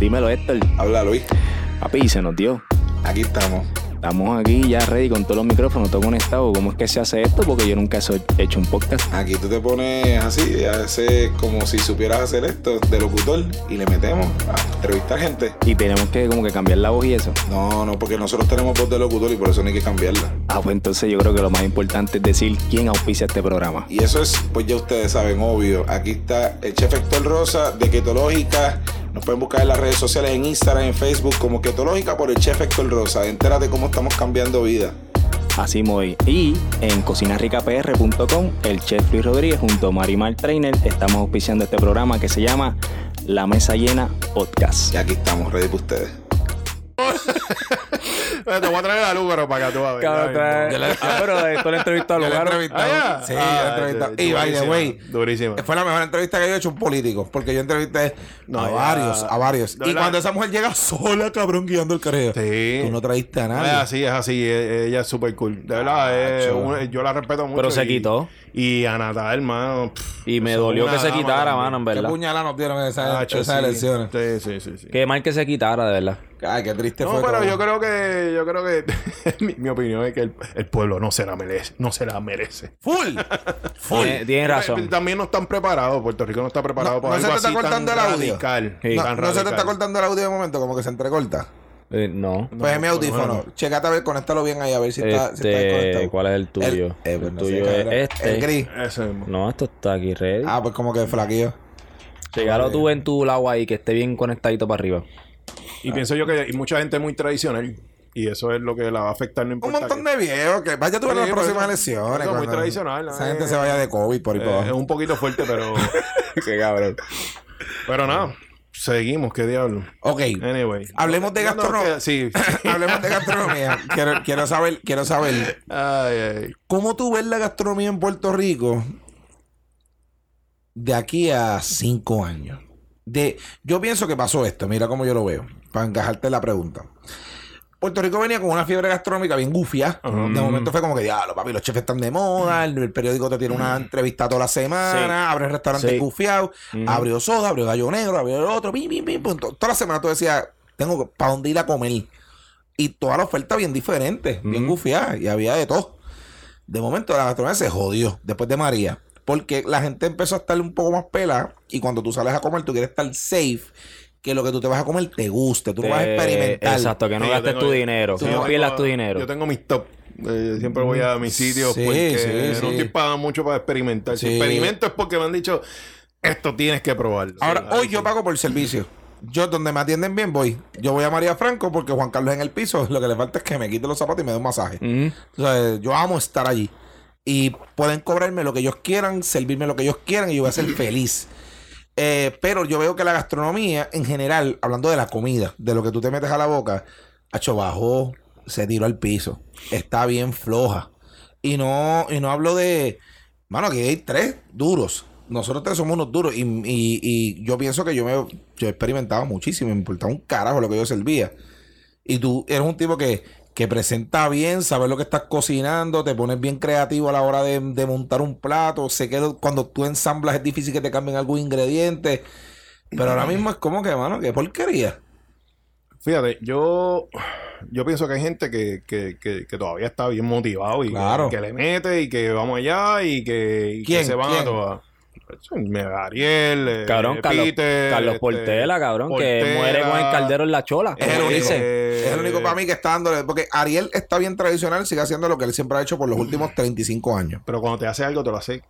Dímelo, Héctor. Habla Luis. Papi, se nos dio. Aquí estamos. Estamos aquí ya ready con todos los micrófonos, todo conectado. ¿Cómo es que se hace esto? Porque yo nunca he hecho un podcast. Aquí tú te pones así, hace como si supieras hacer esto de locutor y le metemos a entrevistar gente. Y tenemos que como que cambiar la voz y eso. No, no, porque nosotros tenemos voz de locutor y por eso no hay que cambiarla. Ah, pues entonces yo creo que lo más importante es decir quién auspicia este programa. Y eso es, pues ya ustedes saben, obvio. Aquí está el chef Héctor Rosa de Ketológica. Nos pueden buscar en las redes sociales, en Instagram, en Facebook, como Ketológica por el chef Héctor Rosa. Entérate cómo estamos cambiando vida. Así muy. Y en cocinarricapr.com, el chef Luis Rodríguez junto a Marimar Trainer estamos auspiciando este programa que se llama La Mesa Llena Podcast. Y aquí estamos, ready para ustedes. te voy a traer a Lugaro para que tú a ver. Ah, pero esto la entrevista a Lugaro. Ah, sí, Ah, sí, Y by the way, durísima. fue la mejor entrevista que yo he hecho a un político. Porque yo entrevisté No, a ya. varios, a varios. Y cuando esa mujer llega sola, cabrón, guiando el carreo. Sí. Tú no traíste a Es nadie. así, es así. e- Ella es súper cool. De verdad, es una- yo la respeto mucho. Pero se y- quitó. Y a Natal, hermano. pff, Y me dolió que se dama quitara, mano, en Qué verdad. puñalada nos dieron esas, Acho, esas sí. elecciones. Sí, sí, sí. sí. Qué mal que se quitara, de verdad. Ay, qué triste No, fue. pero todo. yo creo que, yo creo que mi, mi opinión es que el, el pueblo no se la merece, no se la merece. Full. Full. Tiene- Tienes razón. También no están preparados, Puerto Rico no está preparado No- para no se algo te está así cortando tan el audio. radical. Sí. No, tan no se te está cortando el audio de momento, como que se entrecorta. Eh, no. Pues es mi audífono. Checate a ver, conéctalo bien ahí, a ver si está, si está Este, desconectado. ¿cuál es el tuyo? El, eh, pues el no sé, tuyo es este. El gris. Ese mismo. No, esto está aquí ready. Ah, pues como que flaquillo. Llegalo tú en tu lado ahí, que esté bien conectadito para arriba. Y pienso yo que hay mucha gente muy tradicional. Y eso es lo que la va a afectar, no Un importa. montón qué. de viejos que vaya tú a las por próximas elecciones. Es muy tradicional, Esa ¿no? gente Eh, se vaya de COVID por ahí Eh, es abajo. un poquito fuerte, pero. Qué cabrón. pero nada. Seguimos, qué diablo. Ok. Anyway. Hablemos de No, no, gastronomía. Sí. Hablemos de gastronomía. quiero, quiero saber, quiero saber. Ay, ay. ¿Cómo tú ves la gastronomía en Puerto Rico de aquí a cinco años? De, yo pienso que pasó esto, mira cómo yo lo veo, para encajarte la pregunta. Puerto Rico venía con una fiebre gastronómica bien gufia. De momento fue como que, diablo, papi, los chefs están de moda, el, el periódico te tiene una entrevista toda la semana, abre restaurantes Sí. gufiados, abrió soda, abrió gallo negro, abrió el otro, pim, pim, pim. To- Toda la semana tú decías, tengo para dónde ir a comer. Y toda la oferta bien diferente, bien gufiada, y había de todo. De momento la gastronomía se jodió después de María. Porque la gente empezó a estar un poco más pela. Y cuando tú sales a comer, tú quieres estar safe. Que lo que tú te vas a comer te guste. Tú no vas a Eh, experimentar. Exacto, que no Sí, gastes tengo- tu dinero. Sí, Que yo no pierdas tu dinero. Yo tengo mis top. Eh, siempre voy a mis sitios Sí, porque sí, no sí. estoy pagando mucho para experimentar. Si experimento es porque me han dicho, esto tienes que probarlo. Ahora, Sí, hoy sí. yo pago por servicio. Yo, donde me atienden bien, voy. Yo voy a María Franco porque Juan Carlos en el piso. Lo que le falta es que me quite los zapatos y me dé un masaje. Ujú. O sea, yo amo estar allí. Y pueden cobrarme lo que ellos quieran, servirme lo que ellos quieran y yo voy a ser feliz. Eh, pero yo veo que la gastronomía, en general, hablando de la comida, de lo que tú te metes a la boca, hecho bajó, se tiró al piso. Está bien floja. Y no, y no hablo de. Mano, aquí hay tres duros. Nosotros tres somos unos duros. Y, y- yo pienso que yo me yo experimentaba muchísimo. Me importaba un carajo lo que yo servía. Y tú eres un tipo que, que presenta bien, sabes lo que estás cocinando, te pones bien creativo a la hora de, de montar un plato. Sé que cuando tú ensamblas es difícil que te cambien algún ingrediente. Pero ahora mismo es como que, mano, qué porquería. Fíjate, yo, yo pienso que hay gente que, que, que, que todavía está bien motivado y Claro. que, le mete y que vamos allá y que, y ¿Quién? se van ¿Quién? a todas. Ariel, eh, Cabrón, Carlos, Peter, Carlos este, Portela, cabrón, que muere con el caldero en la chola. Es el único. dice. Es el único para mí que está dándole. Porque Ariel está bien tradicional, sigue haciendo lo que él siempre ha hecho por los últimos 35 años. Pero cuando te hace algo, te lo hace.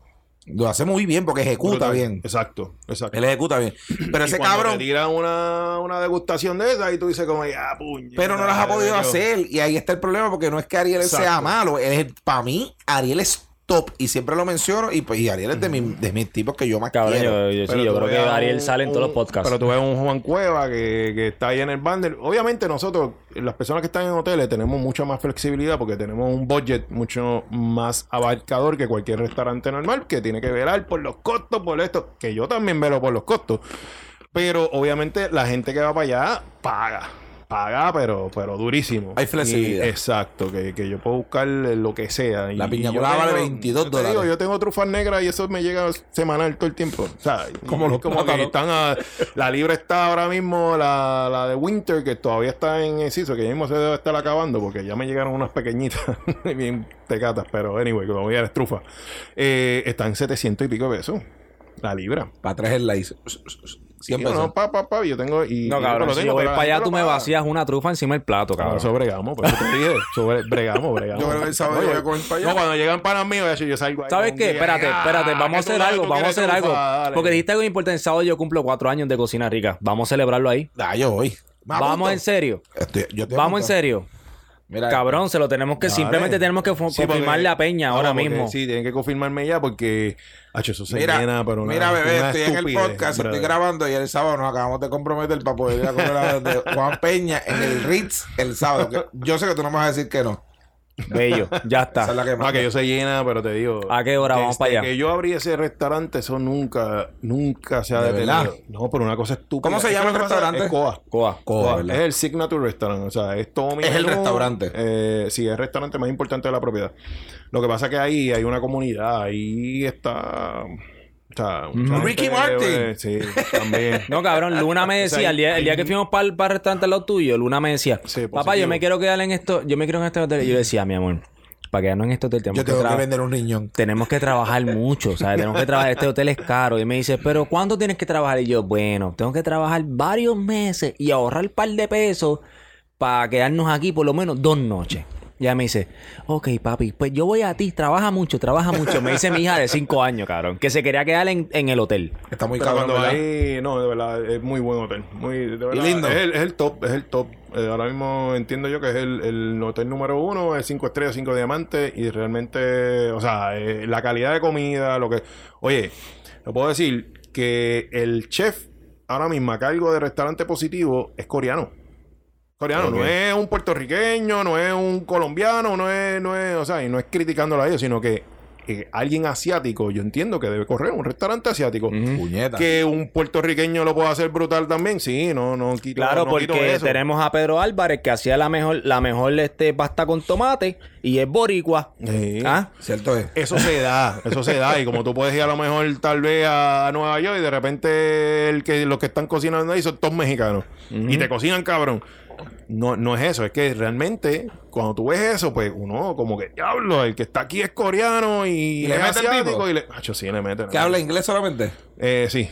Lo hace muy bien porque ejecuta brutal. bien. Exacto, exacto. Él ejecuta bien. Pero Y ese cabrón. Te tira una, una degustación de esa y tú dices, como, ya, puñeta. Pero no las ha podido hacer. Y ahí está el problema, porque no es que Ariel sea malo. Para mí, Ariel es top. Y siempre lo menciono. Y pues y Ariel es de, mi- de mis tipos que yo más Cabrón, quiero. yo, yo- sí, yo creo que Ariel un- sale en todos los podcasts. Pero tú ves un Juan Cueva que, que está ahí en el bundle. Obviamente nosotros, las personas que están en hoteles, tenemos mucha más flexibilidad porque tenemos un budget mucho más abarcador que cualquier restaurante normal que tiene que velar por los costos, por esto, que yo también velo por los costos. Pero obviamente la gente que va para allá paga. Paga, pero, pero durísimo. Hay flexibilidad. Y- exacto, que, que yo puedo buscar lo que sea. La Y- piña colada vale tengo- 22 yo digo, dólares. yo tengo trufas negras y eso me llega semanal todo el tiempo. O sea, Como los como que están a- la libre está ahora mismo, la, la de Winter, que todavía está en exceso, que ya mismo se debe estar acabando, porque ya me llegaron unas pequeñitas, bien tecatas, pero anyway, que voy a dar trufa. Eh, está en 700 y pico de pesos. La libra. Para tres el la hice. Sí, 100 pesos. no, pa, pa, pa, yo tengo. Y, No, cabrón, lo si tengo, yo voy para allá, tú me vacías una trufa encima del plato, cabrón. eso bregamos, por eso te dije. Sobre, bregamos, bregamos. Yo creo que el sábado yo voy a comer para allá. No, cuando llegan panas míos, yo salgo ahí. ¿Sabes qué? Espérate, ah, espérate, vamos a que hacer algo, vamos a hacer algo. Porque dijiste algo importante, el sábado yo cumplo cuatro años de cocina rica. Vamos a celebrarlo ahí. Ah, yo voy. ¿Me Vamos en serio. Estoy- yo te Vamos en serio. Mira, Cabrón, se lo tenemos que, Dale. simplemente tenemos que Sí, porque- confirmarle a Peña no, ahora porque mismo. Sí, tienen que confirmarme ya porque. Hacho, eso se Mira, llena, pero una- mira, bebé, una estoy en el podcast, estoy grabando y el sábado nos acabamos de comprometer para poder ir a comer a donde Juan Peña en el Ritz el sábado. yo sé que tú no me vas a decir que no. Bello, ya Esa es está. la que No, manda. que yo se llena, pero te digo. ¿A qué hora vamos para allá? Que yo abrí ese restaurante, eso nunca, nunca se ha ¿De detenido. verdad? No, pero una cosa estúpida. ¿Cómo se llama el restaurante? Es Coa. Coa. Coa. Es el Signature Restaurant. O sea, es todo mi Es el restaurante. Eh, sí, es el restaurante más importante de la propiedad. Lo que pasa es que ahí hay una comunidad. Ahí está. O sea, Ricky gente, Martin. Sí, también. No, cabrón, Luna me O sea, decía, el día, el día hay- que fuimos para el, restaurante al lado tuyo, Luna me decía, Sí, papá, yo me quiero quedar en esto, yo me quiero en este hotel. Y yo decía, mi amor, para quedarnos en este hotel tenemos Yo que, tengo que vender un riñón. tenemos que trabajar mucho, ¿sabes? Tenemos que trabajar, este hotel es caro. Y me dice, pero ¿cuánto tienes que trabajar? Y yo, bueno, tengo que trabajar varios meses y ahorrar un par de pesos para quedarnos aquí por lo menos dos noches. Y ella me dice, ok, papi, pues yo voy a ti, trabaja mucho, trabaja mucho. Me dice mi hija de cinco años, cabrón, que se quería quedar en, en el hotel. Está muy Pero cabrón, cuando ¿verdad? ahí, no, de verdad, es muy buen hotel. Muy, de verdad, lindo. Es el, es el top, es el top. Eh, ahora mismo entiendo yo que es el, el hotel número uno, es cinco estrellas, cinco diamantes. Y realmente, o sea, eh, la calidad de comida, lo que. Oye, te puedo decir que el chef ahora mismo a cargo de restaurante positivo es coreano. Coreano, no es un puertorriqueño, no es un colombiano, no es, no es, o sea, y no es criticándolo a ellos, sino que eh, alguien asiático, yo entiendo que debe correr un restaurante asiático. Que un puertorriqueño lo pueda hacer brutal también, sí, no, no quito Claro, no quito porque eso. tenemos a Pedro Álvarez que hacía la mejor, la mejor este pasta con tomate y es boricua. Sí. ¿Ah? Cierto es. Eso se da, eso se da. Y como tú puedes ir a lo mejor tal vez a Nueva York y de repente el que, los que están cocinando ahí son todos mexicanos. Y te cocinan cabrón. No, no es eso, es que realmente cuando tú ves eso, pues uno como que, diablo, el que está aquí es coreano y, ¿Y le es mete el asiático tipo? y le... Acho, sí, le mete. ¿Que habla inglés solamente? Eh, sí.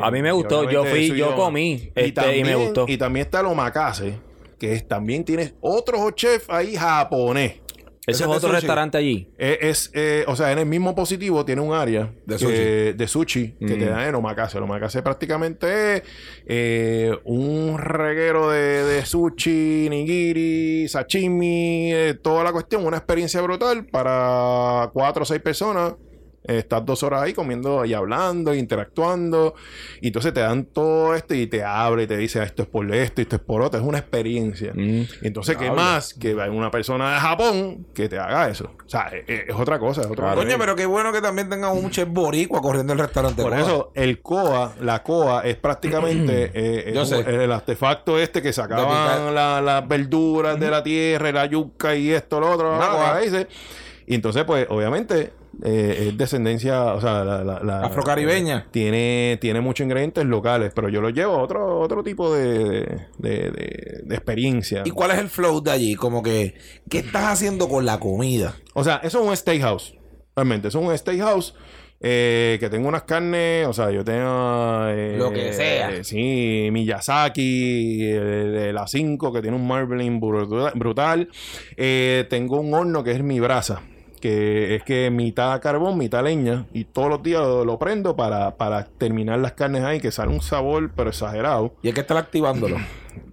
A mí me gustó, yo fui- yo comí, este, y me gustó. Y también está el omakase, que es, también tienes otro chef ahí japonés. Ese es otro restaurante allí. Eh, Es, eh, o sea, en el mismo positivo tiene un área De que- sushi. de sushi que te Mm. dan en omakase. El omakase prácticamente es eh, un reguero de, de sushi, nigiri, sashimi, eh, toda la cuestión. Una experiencia brutal para cuatro o seis personas. Eh, Estás dos horas ahí comiendo y hablando, interactuando. Y entonces te dan todo esto y te abre y te dice "Ah, esto es por esto, esto es por otro. Es una experiencia. Mm. Entonces, ¿qué Diablo. más que una persona de Japón que te haga eso? O sea, es, es otra cosa, es otro Claro. Coño, pero qué bueno que también tengan un chef boricua corriendo el restaurante. Por Coa. eso, el COA, la COA es prácticamente eh, es Yo un- sé. el artefacto este que sacaban la- las verduras de la tierra, la yuca y esto, lo otro, la COA. raíces. Y entonces, pues, obviamente, eh, es descendencia, o sea, la, la- la- Afrocaribeña. Tiene, tiene muchos ingredientes locales, pero yo lo llevo a otro, otro tipo de, de, de- de- experiencia. ¿Y cuál es el flow de allí? Como que, ¿qué estás haciendo con la comida? O sea, eso es un steakhouse. Realmente, eso es un steakhouse. eh, que tengo unas carnes, o sea, yo tengo... eh, Lo que sea. eh, sí, Miyazaki, el A5, que tiene un marbling brutal. Eh, tengo un horno que es mi brasa, que es que mitad carbón, mitad leña, y todos los días lo, lo prendo para, para terminar las carnes ahí, que sale un sabor, pero exagerado. Y hay que estar activándolo.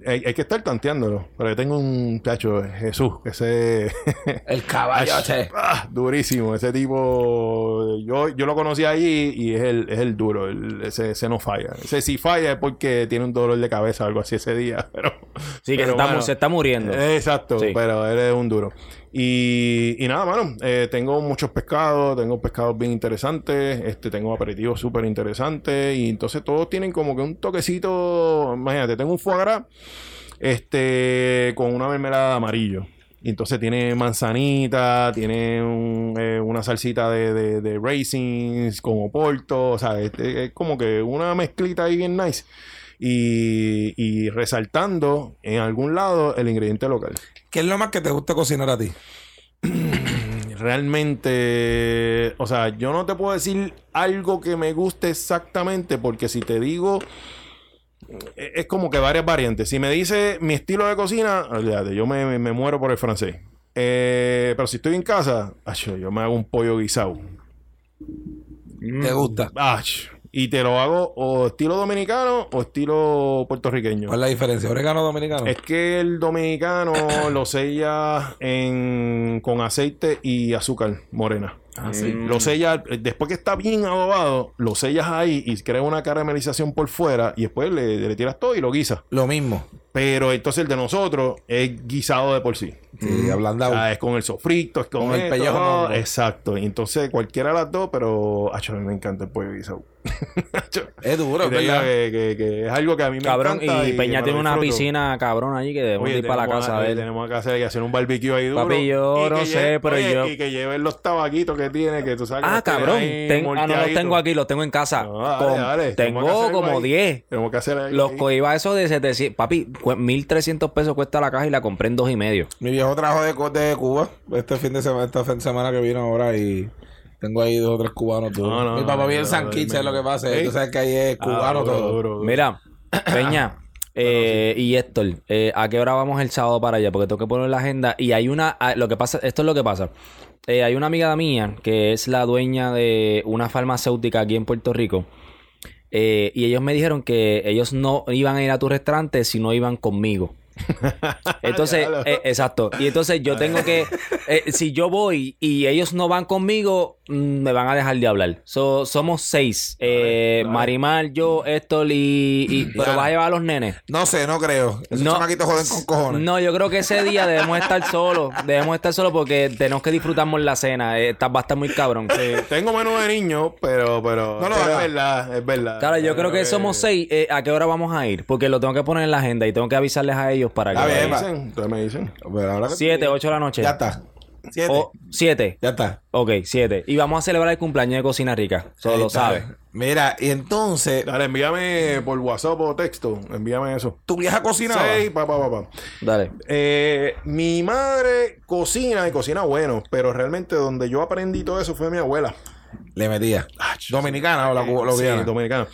Hay, hay que estar tanteándolo. Pero yo tengo un tacho, Jesús, ese... el caballote. Ah, durísimo, ese tipo. Yo, yo lo conocí allí y es el, es el duro. el- ese, ese no falla. Ese si falla es porque tiene un dolor de cabeza o algo así ese día. Pero, Sí, que pero, se, está, se está muriendo. Exacto, Sí. pero él es un duro. Y, y nada, mano, eh, tengo muchos pescados, tengo pescados bien interesantes, este, tengo aperitivos súper interesantes y entonces todos tienen como que un toquecito, imagínate, tengo un foie gras este, con una mermelada de amarillo. Y entonces tiene manzanita, tiene un, eh, una salsita de, de, de raisins, como porto, o sea, es, es como que una mezclita ahí bien nice. Y, y resaltando en algún lado el ingrediente local. ¿Qué es lo más que te gusta cocinar a ti? Realmente, o sea, yo no te puedo decir algo que me guste exactamente, porque si te digo, eh, es como que varias variantes. Si me dice mi estilo de cocina, olvídate, yo me, me- me muero por el francés. Eh, pero si estoy en casa, yo me hago un pollo guisado. ¿Te gusta? Ach, y te lo hago o estilo dominicano o estilo puertorriqueño. ¿Cuál es la diferencia? ¿Orégano dominicano? Es que el dominicano lo sella en, con aceite y azúcar morena. Ah, sí. Lo sella, eh, después que está bien adobado, lo sellas ahí y crea una caramelización por fuera y después le, le tiras todo y lo guisas. Lo mismo. Pero entonces el de nosotros es guisado de por sí. Sí, ablandado. Ah, es con el sofrito, es con, Con el esto, pellejo. Exacto. Y entonces cualquiera de las dos, pero acho, a mí me encanta el pollo guisado. Es duro, y ¿verdad? que, que- que es algo que a mí me Cabrón, encanta. y que Peña tiene una piscina cabrón allí que debemos Oye, ir para la casa a- de él. Tenemos que hacer, que hacer un barbecue ahí duro. Papi, yo Y no sé, lleve- pero oye, yo- Y que lleven los tabaquitos que tiene, que tú sabes que Ah, cabrón. Ten- ah, no los tengo aquí, los tengo en casa. No, dale, Con- dale. Tenemos que tengo como ahí. 10. Tenemos que hacer ahí. Los coiba esos de 700. Papi, cu- 1300 pesos cuesta la caja y la compré en dos y medio. Mi viejo trajo de, de Cuba este fin de semana, esta fin de semana que vino ahora y tengo ahí dos o tres cubanos todos. No, no, Mi papá no, vive en no, San es lo que pasa. ¿Sí? Tú sabes que ahí es Ah, cubano duro, todo. duro, duro. Mira, Peña eh, y Héctor, eh, ¿a qué hora vamos el sábado para allá? Porque tengo que poner la agenda. Y hay una. ah, Lo que pasa, esto es lo que pasa. Eh, hay una amiga mía que es la dueña de una farmacéutica aquí en Puerto Rico. Eh, y ellos me dijeron que ellos no iban a ir a tu restaurante si no iban conmigo. Entonces, eh, exacto. Y entonces yo tengo que, eh, si yo voy y ellos no van conmigo, mm, me van a dejar de hablar. So, somos seis. Eh, Marimar, yo, Héctor y, y- Pero vas a llevar a los nenes. No sé, no creo. Esos No. chamaquitos joden con cojones. No, yo creo que ese día debemos estar solos. Debemos estar solos porque tenemos que disfrutarnos la cena. Eh, está- va a estar muy cabrón. Sí, tengo menú de niño, pero, pero. No pero hagas. Es verdad, es verdad. Claro, yo creo que somos seis. ¿A qué hora vamos a ir? Porque lo tengo que poner en la agenda y tengo que avisarles a ellos para que Está Me dicen, ustedes me dicen. Pero ahora que- Siete, ocho de la noche. Ya está. Siete. O siete. Ya está. Ok, siete. Y vamos a celebrar el cumpleaños de Cocina Rica. Solo lo sabes. Mira, y entonces, Dale, envíame por WhatsApp o texto. Envíame eso. tu vieja cocinaba. Seis, pa, pa, pa, pa. Dale. Eh, mi madre cocina y cocina bueno, pero realmente donde yo aprendí todo eso fue mi abuela. Le metía. Dominicana o la Sí, dominicana.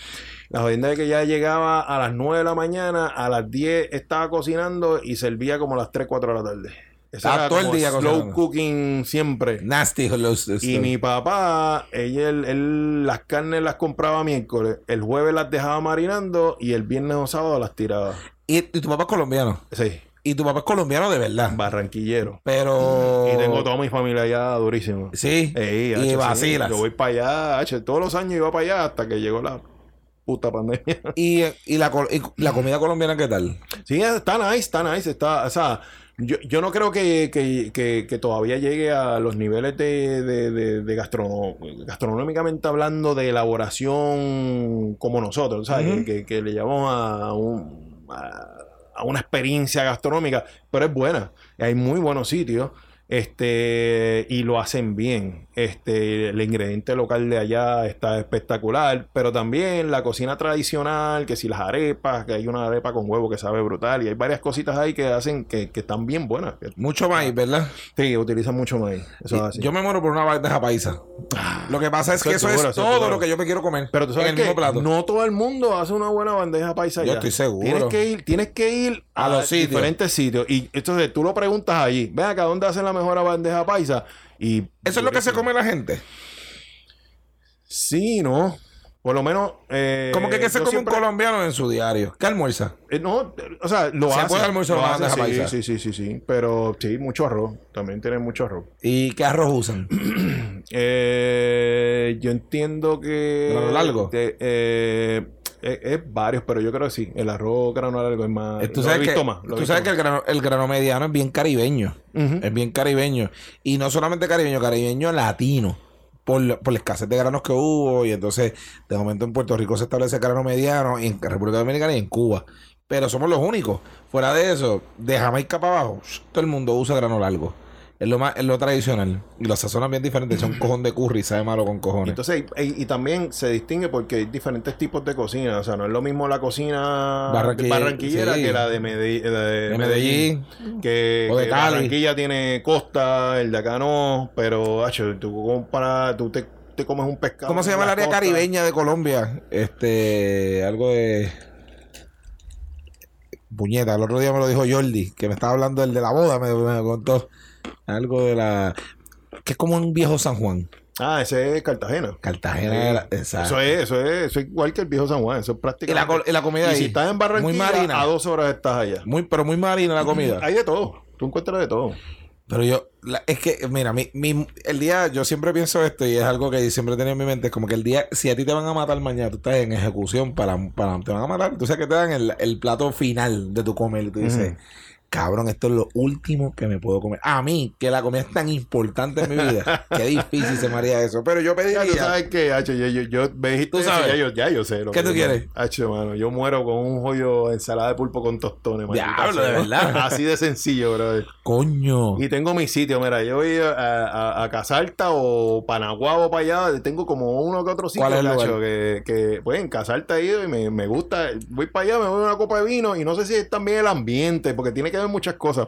La jodienda de que ya llegaba a las 9 de la mañana, a las 10 estaba cocinando y servía como a las 3, 4 de la tarde. Estaba era todo el día slow cocinando. cooking siempre. Nasty. Y mi papá, ella, él, él las carnes las compraba miércoles, el jueves las dejaba marinando y el viernes o sábado las tiraba. y, y tu papá es colombiano. Sí, Y tu papá es colombiano de verdad. barranquillero. Pero. Y tengo toda mi familia allá durísimo. Sí. Ey, y sí. vacilas. Yo voy para allá, hacho, todos los años iba para allá hasta que llegó la puta pandemia. Y, y la, y la comida colombiana, ¿qué tal? Sí, está nice, está nice, está, o sea, yo, yo no creo que, que, que, que todavía llegue a los niveles de, de, de, de gastrono- gastronómicamente hablando de elaboración como nosotros, ¿sabes? Que, que le llamamos a, un, a, a una experiencia gastronómica, pero es buena, hay muy buenos sitios. Este, y lo hacen bien. Este, el ingrediente local de allá está espectacular, pero también la cocina tradicional, que si las arepas, que hay una arepa con huevo que sabe brutal, y hay varias cositas ahí que hacen que, que están bien buenas. Mucho maíz, ¿verdad? Sí, utilizan mucho maíz. Eso es así. Yo me muero por una bandeja paisa. Lo que pasa es que es eso es todo lo que yo me quiero comer. Pero tú en sabes el que mismo plato. no todo el mundo hace una buena bandeja paisa Yo allá. estoy seguro. Tienes que ir, tienes que ir A a, los sitios. diferentes sitios. Y entonces tú lo preguntas allí. Ven acá, ¿dónde hacen la mejor bandeja paisa? Y Eso es lo que se come la gente. Sí, no. Por lo menos. Eh, Como que, que se come siempre- un colombiano en su diario. ¿Qué almuerza? Eh, no, o sea, lo Se hace. puede almorzar lo hace, sí. Sí, sí, sí, sí. Pero sí, mucho arroz. También tiene mucho arroz. ¿Y qué arroz usan? Eh, yo entiendo que. ¿Grano largo? de- eh, es, es varios, pero yo creo que sí. El arroz grano largo es más. Eh, Tú lo he sabes, que, más, lo tú sabes que el grano, el grano mediano es bien caribeño. Es bien caribeño. Y no solamente caribeño, caribeño latino. Por, la- por la escasez de granos que hubo. Y entonces, de momento en Puerto Rico se establece el grano mediano. Y en República Dominicana y en Cuba. Pero somos los únicos. Fuera de eso, de Jamaica para abajo, todo el mundo usa grano largo. Es lo más, es lo tradicional. Y lo sazonan bien diferente. Son cojón de curry, sabe malo con cojones. Entonces, y, y también se distingue porque hay diferentes tipos de cocina. O sea, no es lo mismo la cocina Barranqui- barranquillera sí. que la de, Medi- de de Medellín. Que, O de que Cali. Barranquilla tiene costa, el de acá no. Pero, hacho, tú comparas, tú te, te comes un pescado. ¿Cómo se llama el área costa. caribeña de Colombia? Este, algo de. Puñeta, el otro día me lo dijo Jordi, que me estaba hablando del de la boda, me, me contó. Algo de la. que es como un viejo San Juan. Ah, ese es Cartagena. Cartagena era. Exacto. Eso es, eso es, eso es igual que el viejo San Juan. Eso es Y la, prácticamente. y la comida Y ahí. si estás en Muy Barranquilla, marina. a dos horas estás allá. Muy, pero muy marina la comida. Hay de todo. Tú encuentras de todo. Pero yo, la- es que, mira, mi, mi- el día, yo siempre pienso esto y es algo que siempre he tenido en mi mente, es como que el día, si a ti te van a matar mañana, tú estás en ejecución para, para te van a matar, tú sabes que te dan el, el plato final de tu comer y tú dices, cabrón, esto es lo último que me puedo comer. A mí, que la comida es tan importante en mi vida, qué difícil se me haría eso. Pero yo Ya tú pediría, sabes que, Hacho, yo, yo, yo me dijiste Tú eso, sabes. ya yo, ya yo sé. Lo ¿Qué que tú quieres? Hacho, mano, yo muero con un joyo de ensalada de pulpo con tostones, Diablo, de verdad. Así de sencillo, brother. coño, Y tengo mi sitio, mira, yo voy a, a, a Casalta o Panaguabo para allá, tengo como uno que otro sitio, ¿Cuál es el Hacho, lugar? que, que, pues en Casalta he ido y me, me gusta, voy para allá, me voy a una copa de vino y no sé si es también el ambiente, porque tiene que ver muchas cosas,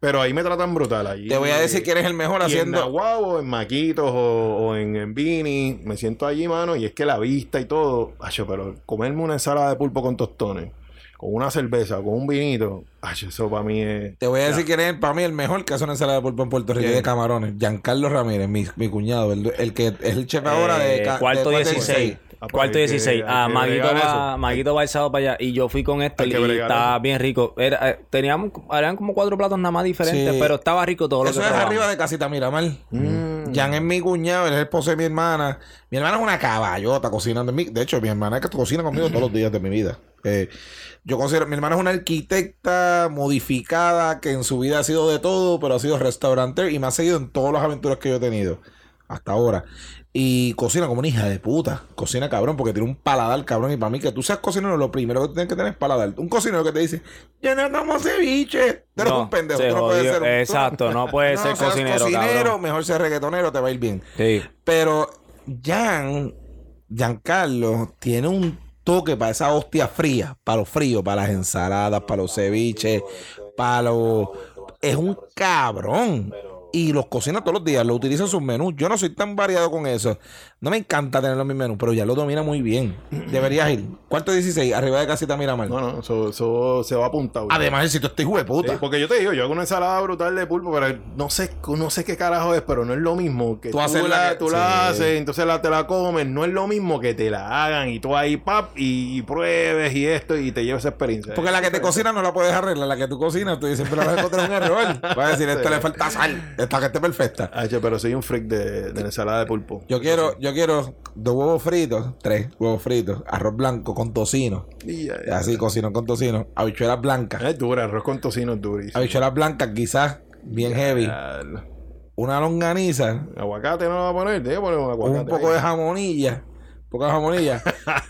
pero ahí me tratan brutal. Te voy a decir que eres el mejor y en haciendo... Nahuabo, en Maquitos o, o en, en Vini, me siento allí, mano, y es que la vista y todo, acho, pero comerme una ensalada de pulpo con tostones, con una cerveza, con un vinito, acho, eso para mí es... Te voy a decir que eres para mí el mejor que hace una ensalada de pulpo en Puerto Rico ¿Quién? de camarones. Giancarlo Ramírez, mi, mi cuñado, el, el que es el chef ahora de, Eh, ca- cuarto de 16. Ah, pues Cuarto hay que- 16. hay Ah, Maguito va, eso. Maguito va el sábado para allá. Y yo fui con esto y estaba eso. bien rico. Era, eh, teníamos, eran como cuatro platos nada más diferentes, Sí. pero estaba rico todo lo Eso que es probamos. arriba de Casita Miramar. Mm. Jan es mi cuñado, él es el esposo de mi hermana. Mi hermana es una caballota cocinando. De hecho, mi hermana es que cocina conmigo todos los días de mi vida. Eh, yo considero, mi hermana es una arquitecta modificada que en su vida ha sido de todo, pero ha sido restaurante y me ha seguido en todas las aventuras que yo he tenido hasta ahora. Y cocina como una hija de puta. Cocina cabrón, porque tiene un paladar cabrón. Y para mí, que tú seas cocinero, lo primero que tienes que tener es paladar. Un cocinero que te dice, yo no como ceviche. Tú eres No, un pendejo. se tú no puedes ser un- Exacto, no puedes ser seas cocinero, cocinero, cabrón. mejor ser reggaetonero, te va a ir bien. Sí. Pero Jan, Giancarlo, tiene un toque para esa hostia fría, para los fríos, para las ensaladas, para los ceviches, para los... Es un cabrón. Y los cocina todos los días, lo utiliza en sus menús. Yo no soy tan variado con eso. No me encanta tenerlo en mis menús, pero ya lo domina muy bien. Deberías ir. Cuarto 16, arriba de casita Miramar. No, no, eso, eso se va apuntado. Además, el sitio está hijo de puta. Sí, porque yo te digo, yo hago una ensalada brutal de pulpo, pero no sé, no sé qué carajo es, pero no es lo mismo que Tú tú, haces la que- tú sí. la haces, entonces la, te la comes, no es lo mismo que te la hagan y tú ahí pap y, pruebes y esto y te lleves esa experiencia. Porque la que te cocina no la puedes arreglar. La que tú cocinas, tú siempre la vas a encontrar un error. Vas a decir, esto le falta sal. Esta que esté perfecta. Che, pero soy un freak de, de la ensalada de pulpo. Yo quiero, yo quiero dos huevos fritos, tres huevos fritos, arroz blanco con tocino. Así, cocino con tocino. Habichuelas blancas. Es dura, arroz con tocino es durísimo. Habichuelas blancas, quizás bien heavy. Una longaniza. Aguacate no lo va a poner, te voy a poner un aguacate. Un poco de jamonilla. Un poco de jamonilla.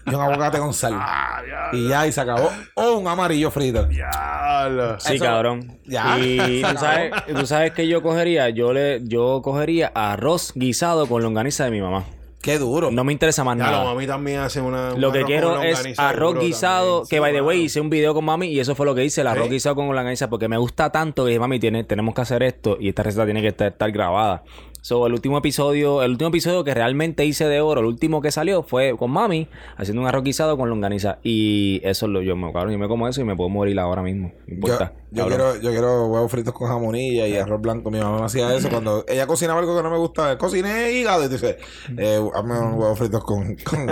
y un aguacate con sal. Ah. Y ya, y se acabó. O un amarillo frito. Diablo. Sí, Eso- cabrón. Ya. Y tú sabes, tú sabes que yo cogería, yo le, yo cogería arroz guisado con longaniza de mi mamá. Qué duro. No me interesa más Ya, nada. lo mami también hace una. un Lo que quiero es arroz guisado, también. que Sí, by the way hice un video con mami y eso fue lo que hice, el arroz ¿Sí? guisado con longaniza porque me gusta tanto que dije, mami, tiene, tenemos que hacer esto y esta receta tiene que estar, estar grabada. So, el último episodio, el último episodio que realmente hice de oro, el último que salió fue con mami haciendo un arroz guisado con longaniza y eso es lo yo me cabrón, yo me como eso y me puedo morir ahora mismo. No Yo, importa. yo quiero, yo quiero huevos fritos con jamonilla y arroz blanco. Mi mamá me hacía eso cuando ella cocinaba algo que no me gustaba. Cociné hígado y dice, eh, hazme unos huevos fritos con, con,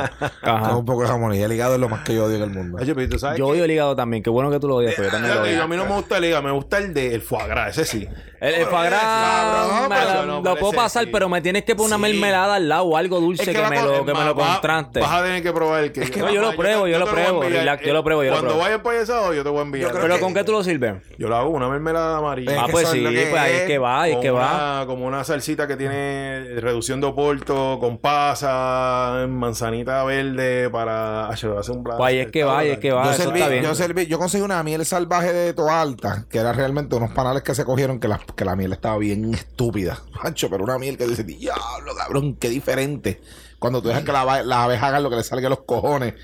un poco de jamonilla. El hígado es lo más que yo odio en el mundo. Oye, pero tú sabes Yo que- odio el hígado también, qué bueno que tú lo odias, pero yo también lo Fíjate, odio. a mí no me gusta el hígado, me gusta el de el foie gras, ese sí. El, el foie gras, no, lo puedo pasar, sí. pero me tienes que poner una Sí. mermelada al lado o algo dulce Es que me lo, que me lo contraste. Vas a tener que probar el que. Es que No, yo lo pruebo, yo lo pruebo, yo lo pruebo, yo lo Cuando pruebo. vaya empezado, yo te voy a enviar. ¿Pero con qué tú lo sirves? Yo lo hago una mermelada amarilla. Ah, pues sí, pues ahí es que va, ahí es que va. Como una salsita que tiene reducción de oporto, con pasa, manzanita verde para hacer un plato. Pues ahí es que va, ahí es que va. yo, serví, yo serví, yo conseguí una miel salvaje de toa alta, que era realmente unos panales que se cogieron, que la, que la miel estaba bien estúpida. Mancho, pero una miel que dice, diablo, cabrón, qué diferente. Cuando tú dejas que la, ave- la abeja haga lo que le salga los cojones.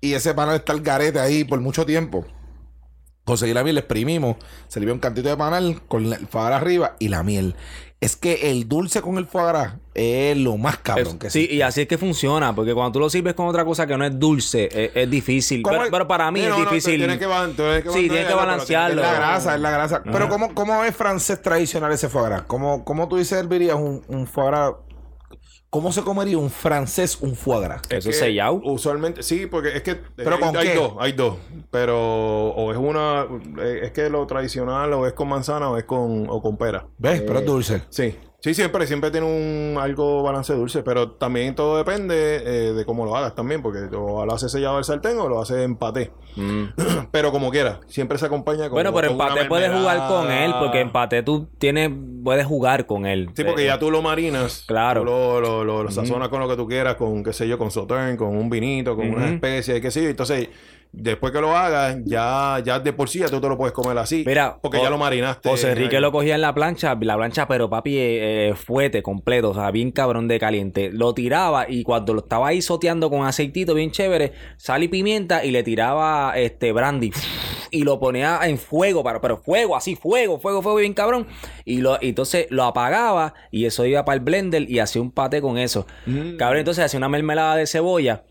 Y ese panal está el garete ahí por mucho tiempo. Conseguí la miel, exprimimos, se le dio un cantito de panal con el foie gras arriba y la miel. Es que el dulce con el foie gras es lo más cabrón Es- que sí, existe. y así es que funciona, porque cuando tú lo sirves con otra cosa que no es dulce, es, es difícil. ¿Cómo Pero, para mí Sí, es no, difícil. tienes que ban- tienes que Sí, tienes que balancearlo. Es la grasa, es la grasa. Pero ¿cómo, ¿cómo es francés tradicional ese foie gras? ¿Cómo, cómo tú servirías un, un foie gras? ¿Cómo se comería un francés un foie gras? Eso es que sellado. Usualmente, sí, porque es que eh, ¿Pero hay, con hay qué? dos, hay dos. Pero o es una, eh, es que lo tradicional o es con manzana o es con, o con pera. ¿Ves? Pero es dulce. Sí, sí, siempre, siempre tiene un algo balance dulce, pero también todo depende eh, de cómo lo hagas también, porque o lo haces sellado al sartén o lo haces en paté. Mm. pero como quiera, siempre se acompaña con Bueno, pero con empate puedes jugar con él, porque empate tú tienes, puedes jugar con él. Sí, porque Eh, ya tú lo marinas. Claro. Tú lo, lo, lo- lo sazonas con lo que tú quieras, con, qué sé yo, con sautern, con un vinito, con unas especias, qué sé yo. Entonces, después que lo hagas, ya, ya de por sí ya tú te lo puedes comer así. Mira, porque ya lo marinaste. José en Enrique lo cogía en la plancha, la plancha, pero papi, eh, eh, fuete completo, o sea, bien cabrón de caliente. Lo tiraba y cuando lo estaba ahí soteando con aceitito bien chévere, sal y pimienta y le tiraba este brandy y lo ponía en fuego, pero, pero fuego, así, fuego, fuego, fuego bien cabrón. Y lo, y entonces lo apagaba y eso iba para el blender y hacía un pate con eso. Mm. Cabrón, entonces hacía una mermelada de cebolla.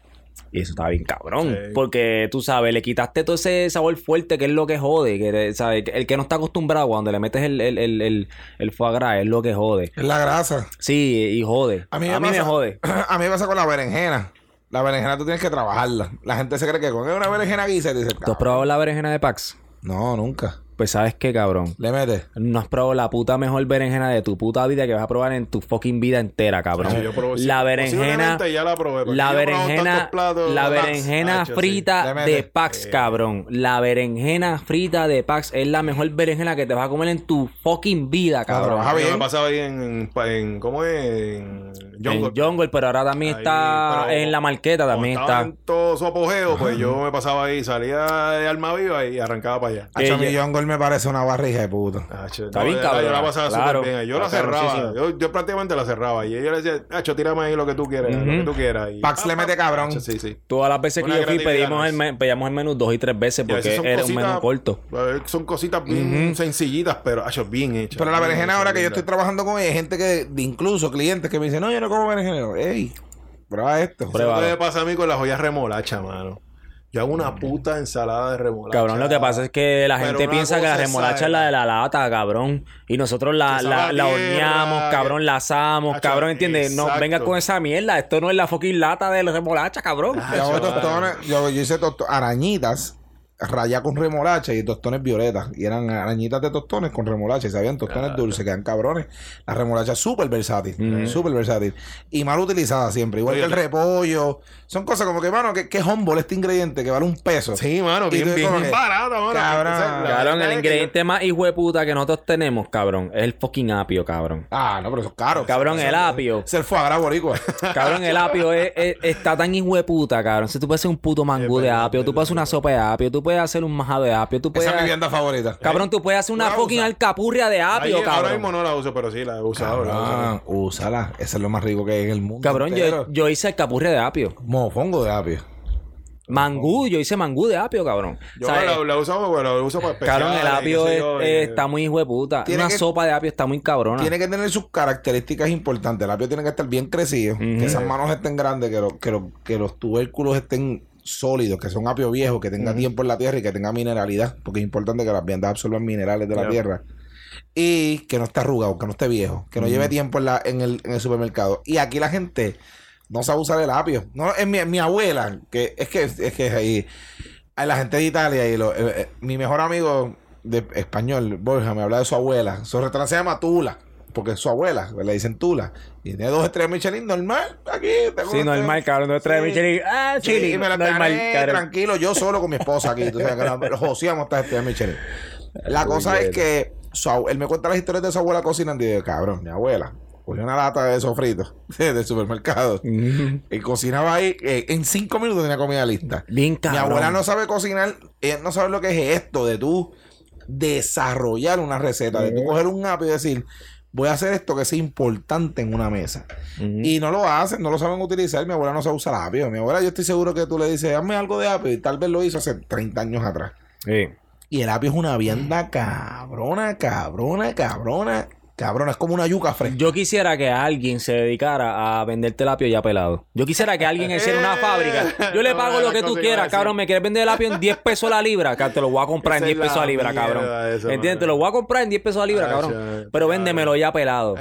Y eso estaba bien cabrón. Sí. Porque tú sabes, le quitaste todo ese sabor fuerte que es lo que jode. Que, ¿sabes? El que no está acostumbrado, cuando le metes el, el, el, el, el foie gras, es lo que jode. Es la grasa. Sí, y jode. A mí, me, me, pasa, jode. A mí me pasa con la berenjena. La berenjena tú tienes que trabajarla. La gente se cree que con una berenjena guisa y dice, ¿Tú has probado la berenjena de Pax? no, nunca. Pues sabes qué, cabrón. Le metes. No has probado la puta mejor berenjena de tu puta vida que vas a probar en tu fucking vida entera, cabrón. Sí, yo probé- la berenjena. ya la probé, berenjena. platos, la berenjena frita de. Pax, cabrón. La berenjena frita de Pax es la mejor berenjena que te vas a comer en tu fucking vida, cabrón. bien. me pasaba ahí en, en, ¿cómo es? En En Jungle, pero ahora también Ahí, está en la marqueta, también está. en todo su apogeo, pues yo me pasaba ahí, salía de Alma Viva y arrancaba para allá. Ella- Jungle me parece una barrija de puta. Está no, bien verdad, Yo la pasaba claro. súper bien. Yo la cerraba. Yo, yo prácticamente la cerraba. Y ella le decía, Hacho, tírame ahí lo que tú quieras, lo que tú quieras. Y, Pax le mete cabrón. Sí, sí. Todas las veces que yo fui pedimos el, pedíamos el menú dos y tres veces porque era un menú corto. Son cositas bien sencillitas, pero Hacho, bien hechas. Pero la berenjena ahora que yo estoy trabajando con ella, hay gente que, incluso clientes que me dicen, no, yo no como berenjena. Ey, prueba esto. Eso me pasa a mí con las joyas remolacha, mano. Yo hago una puta ensalada de remolacha. Cabrón, lo que pasa es que la gente piensa que la remolacha es la de la lata, cabrón. Y nosotros la, la, la horneamos, cabrón, que- la asamos, Hacho, cabrón, ¿entiendes? No venga con esa mierda. Esto no es la fucking lata de la remolacha, cabrón. Yo hago Hacho, tostones, yo, yo hice tosto- arañitas rayas con remolacha y tostones violetas. Y eran arañitas de tostones con remolacha. Y sabían tostones dulces, quedan cabrones. La remolacha es súper versátil. Súper versátil. Y mal utilizada siempre. Igual Oye, que el repollo. Son cosas como que, mano, que, que humble este ingrediente que vale un peso. Sí, mano, bien, bien que, barata, mano. cabrón. El ingrediente más hijo de puta que nosotros tenemos, cabrón, es el fucking apio, cabrón. Ah, no, pero eso es caro. Cabrón, el apio. Es el foie gras boricua. Cabrón, el apio es- es- está tan hijo de puta, cabrón. Si tú puedes hacer un puto mangú de apio, tú puedes hacer una sopa de apio, tú puedes hacer un majado de apio, tú puedes... Esa es mi vianda favorita. Cabrón, tú puedes hacer una ¿Tú la fucking alcapurria de Ahí- apio, Ahora cabrón. mismo no la uso, pero sí la he usado. la. Ah, úsala. Ese es lo más rico que hay en el mundo. Cabrón, yo, entero. yo hice alcapurria de apio. Mofongo de apio. Mangú, yo hice mangú de apio, cabrón. Yo ¿Sabes? la, la uso, bueno, la uso para especiales. Cabrón, el apio sé es- yo, y- está muy hijo de puta. Tiene Una que- sopa de apio está muy cabrona. Tiene que tener sus características importantes. El apio tiene que estar bien crecido, que esas manos estén grandes, que, lo- que, lo- que los tubérculos estén sólidos, que son apio viejo, que tenga tiempo en la tierra y que tenga mineralidad, porque es importante que las viandas absorban minerales de la tierra. Y que no esté arrugado, que no esté viejo, que no lleve tiempo en, la, en, el, en el supermercado. Y aquí la gente no sabe usar el apio. No, es mi, mi abuela, que es que es que ahí hay la gente de Italia y lo- eh, eh, mi mejor amigo de español, Borja, me habla de su abuela. Su restaurante se llama Tula. Porque es su abuela, le dicen Tula. Y tiene dos estrellas Michelin normal, aquí. tengo Sí, normal, cabrón. No trae Sí. Michelin. Ah, Sí, chili. y me la normal, gané tranquilo, yo solo con mi esposa aquí. Los joseamos estas estrellas Michelin. La cosa es que su él me cuenta las historias de su abuela cocinando y yo, cabrón, mi abuela cogió una lata de sofrito del supermercado y cocinaba ahí. eh, en cinco minutos tenía comida lista. Bien Mi cabrón. abuela no sabe cocinar, ella no sabe lo que es esto de tú desarrollar una receta, de tú coger un app y decir, voy a hacer esto que sea importante en una mesa. Y no lo hacen, no lo saben utilizar. Mi abuela no sabe usar apio. Mi abuela, yo estoy seguro que tú le dices, hazme algo de apio. Y tal vez lo hizo hace 30 años atrás. Sí. Y el apio es una vianda cabrona, cabrona, cabrona, cabrona. Es como una yuca fresca. Yo quisiera que alguien se dedicara a venderte el apio ya pelado. Yo quisiera que alguien hiciera una Eh, fábrica. Yo le pago no, lo que tú quieras, cabrón. Me quieres vender el apio en 10 pesos la libra. Que te lo voy a comprar en Esa es 10 pesos la libra, cabrón. eso, ¿Entiendes? Te lo voy a comprar en 10 pesos la libra, cabrón. Pero véndemelo ya pelado.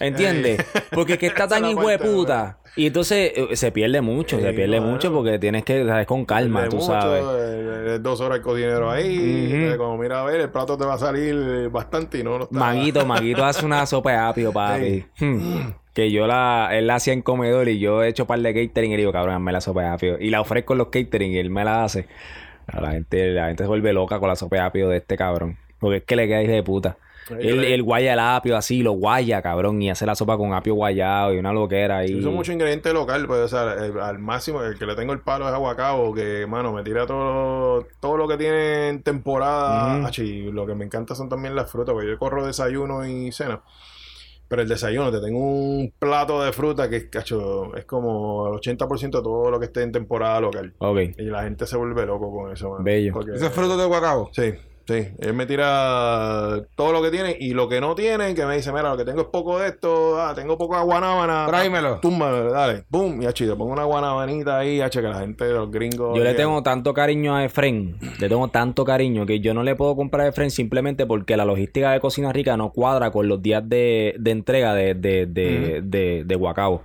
¿Entiendes? Porque es que está tan hijo de puta. Y entonces eh, se pierde mucho, se pierde claro. mucho porque tienes que, sabes, con calma, tú mucho, sabes. eh, eh, dos horas el cocinero ahí. Ujú. eh, Como mira a ver, el plato te va a salir bastante y no lo está. Maguito, Maguito hace una sopa de apio, papi. Hmm. Que yo la, él la hacía en comedor y yo he hecho par de catering y le digo, cabrón, hazme la sopa de apio. Y la ofrezco en los catering y él me la hace. La gente, la gente se vuelve loca con la sopa de apio de este cabrón. Porque es que le queda hijo de puta. Él, él guaya el apio así, lo guaya, cabrón, y hace la sopa con apio guayado y una loquera ahí. Uso mucho ingrediente local, pues, o sea, el- al máximo, el que le tengo el palo es aguacabo, que, mano, me tira todo, todo lo que tiene en temporada. Achi, y lo que me encanta son también las frutas, porque yo corro desayuno y cena. Pero el desayuno, te tengo un plato de fruta que es, cacho, es como el 80% de todo lo que esté en temporada local. Ok, Y la gente se vuelve loco con eso, man. Bello. Porque- Ese es fruto de guacabo. Sí, sí. Él me tira todo lo que tiene y lo que no tiene, que me dice, mira, lo que tengo es poco de esto, ah, tengo poca guanábana. Tráemelo. Tumba, dale, boom, y achi, te pongo una guanabanita ahí, achi, que la gente, los gringos. Yo le tengo tanto cariño a Efren, le tengo tanto cariño que yo no le puedo comprar a Efren simplemente porque la logística de Cocina Rica no cuadra con los días de, de entrega de, de, de, de, de Guacabo.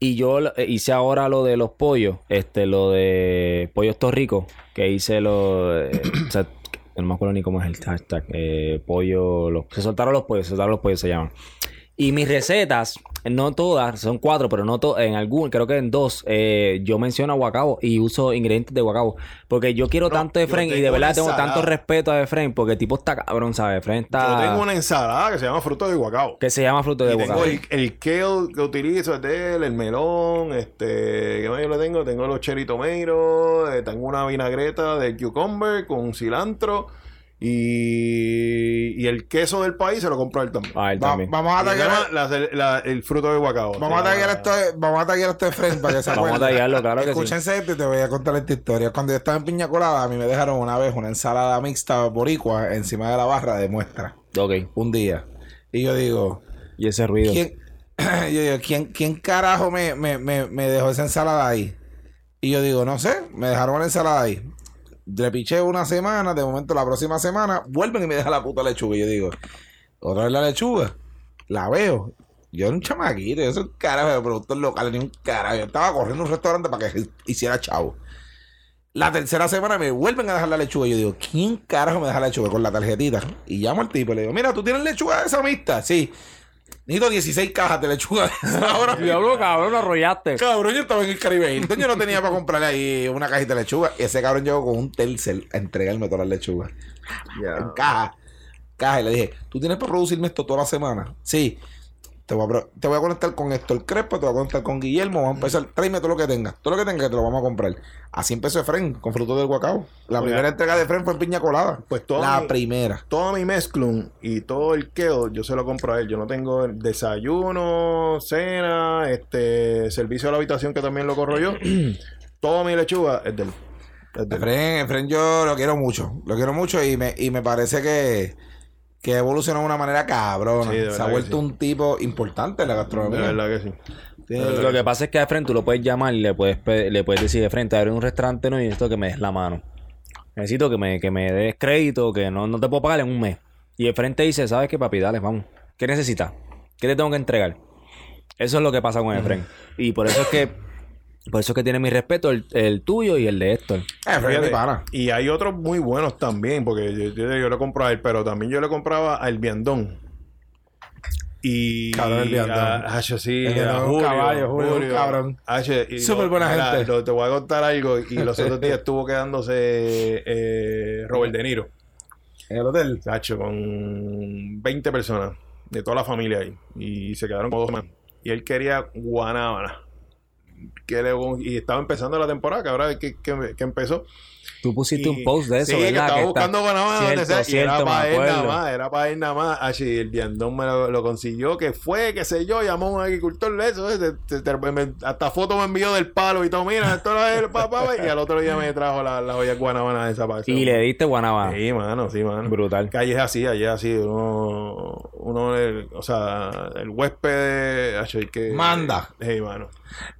Y yo eh, hice ahora lo de los pollos, este, lo de pollos torricos, que hice lo, eh, o sea, no me acuerdo ni cómo es el hashtag, eh, pollo, los- se soltaron los pollos, se soltaron los pollos se llaman. Y mis recetas, no todas, son cuatro, pero no todas, en algún, creo que en dos, eh, yo menciono guacabo y uso ingredientes de guacabo. Porque yo quiero tanto de Efren y de verdad tengo tanto respeto a Efren porque el tipo está cabrón, ¿sabes? Efren está... Yo tengo una ensalada que se llama fruto de guacao. Que se llama fruto de Y tengo guacabo. el, el kale que utilizo es de él, el melón, este, ¿qué más yo le tengo? Tengo los cherry tomatoes, eh, tengo una vinagreta de cucumber con cilantro y, y el queso del país se lo compro a él también. Ah, él Va- también. vamos a la- la- el fruto de guacao. Vamos a taggear esto, vamos a taggear esto de frente para que se Vamos a claro que sí. Escúchense esto y te voy a contar esta historia. Cuando yo estaba en Piña Colada, a mí me dejaron una vez una ensalada mixta boricua encima de la barra de muestra. Ok. Un día. Y yo digo, Y ese ruido. ¿quién, yo digo, ¿quién, quién carajo me, me, me, me dejó esa ensalada ahí? Y yo digo, no sé, me dejaron la ensalada ahí. Le piché una semana, de momento la próxima semana, vuelven y me dejan la puta lechuga. Y yo digo, otra vez la lechuga. La veo. Yo era un chamaquito, yo soy un carajo de productor local, ni un carajo. Estaba corriendo un restaurante para que hiciera chavo. La tercera semana me vuelven a dejar la lechuga. Yo digo, ¿quién carajo me deja la lechuga con la tarjetita? Y llamo al tipo y le digo, mira, ¿tú tienes lechuga de esa mixta? Sí. Necesito 16 cajas de lechuga ahora. Diablo, cabrón, lo arrollaste. Cabrón, yo estaba en el Caribe Hilton, yo no tenía para comprarle ahí una cajita de lechuga. Y ese cabrón llegó con un tercer a entregarme todas las lechugas. En caja. Caja. Y le dije, ¿tú tienes para producirme esto toda la semana? Sí. Te voy, a, te voy a conectar con Héctor Crespo, te voy a conectar con Guillermo, vamos a empezar, tráeme todo lo que tengas, todo lo que tengas que te lo vamos a comprar. Así empezó Efren, con frutos del guacao. La primera entrega de Efren fue en piña colada. Pues todo La mi- primera. Todo mi mezclun y todo el kale yo se lo compro a él. Yo no tengo el desayuno, cena, este servicio a la habitación que también lo corro yo. Toda mi lechuga es del. es del- Efren, Efren yo lo quiero mucho, lo quiero mucho y me, y me parece que, que evolucionó de una manera cabrona. Sí, de Se ha vuelto sí. un tipo importante en la De gastronomía. verdad que sí. Lo que pasa es que a Efren tú lo puedes llamar y le puedes, le puedes decir de frente, abre un restaurante no y necesito que me des la mano. Necesito que me, que me des crédito, que no, no te puedo pagar en un mes. Y de frente dice, ¿sabes qué, papi? Dale, vamos. ¿Qué necesitas? ¿Qué te tengo que entregar? Eso es lo que pasa con Efren. Y por eso es que, por eso es que tiene mi respeto el, el tuyo y el de Héctor. Eh, Fíjate. Y hay otros muy buenos también, porque yo, yo, yo le compro a él, pero también yo le compraba al Viandón. Y. Cabrón, el viandón. Hacho, sí. El a un caballo, Julio, un cabrón. Súper lo- buena mira, gente. lo- te voy a contar algo. Y los otros días estuvo quedándose eh, Robert De Niro. En el hotel. Hacho, con 20 personas de toda la familia ahí. Y se quedaron con dos más. Y él quería Guanábana. Que le- y estaba empezando la temporada, que ahora que, que, que empezó. Tú pusiste Y- un post de eso, sí, ¿verdad? que estaba está- buscando Guanábana donde Cierto, sea, y era para él nada más, era para él nada más. Ah, sí, el viandón me lo, lo consiguió, que fue, qué sé yo, llamó a un agricultor de eso, eh, me- hasta foto me envió del palo y todo, mira, esto es el papá, y al otro día me trajo la, la olla guanábana esa para Y le diste guanabana. Sí, mano, sí, mano. Brutal. Allí es así, allí es así. Uno, uno el- o sea, el huésped, hay que... Manda. Sí, mano.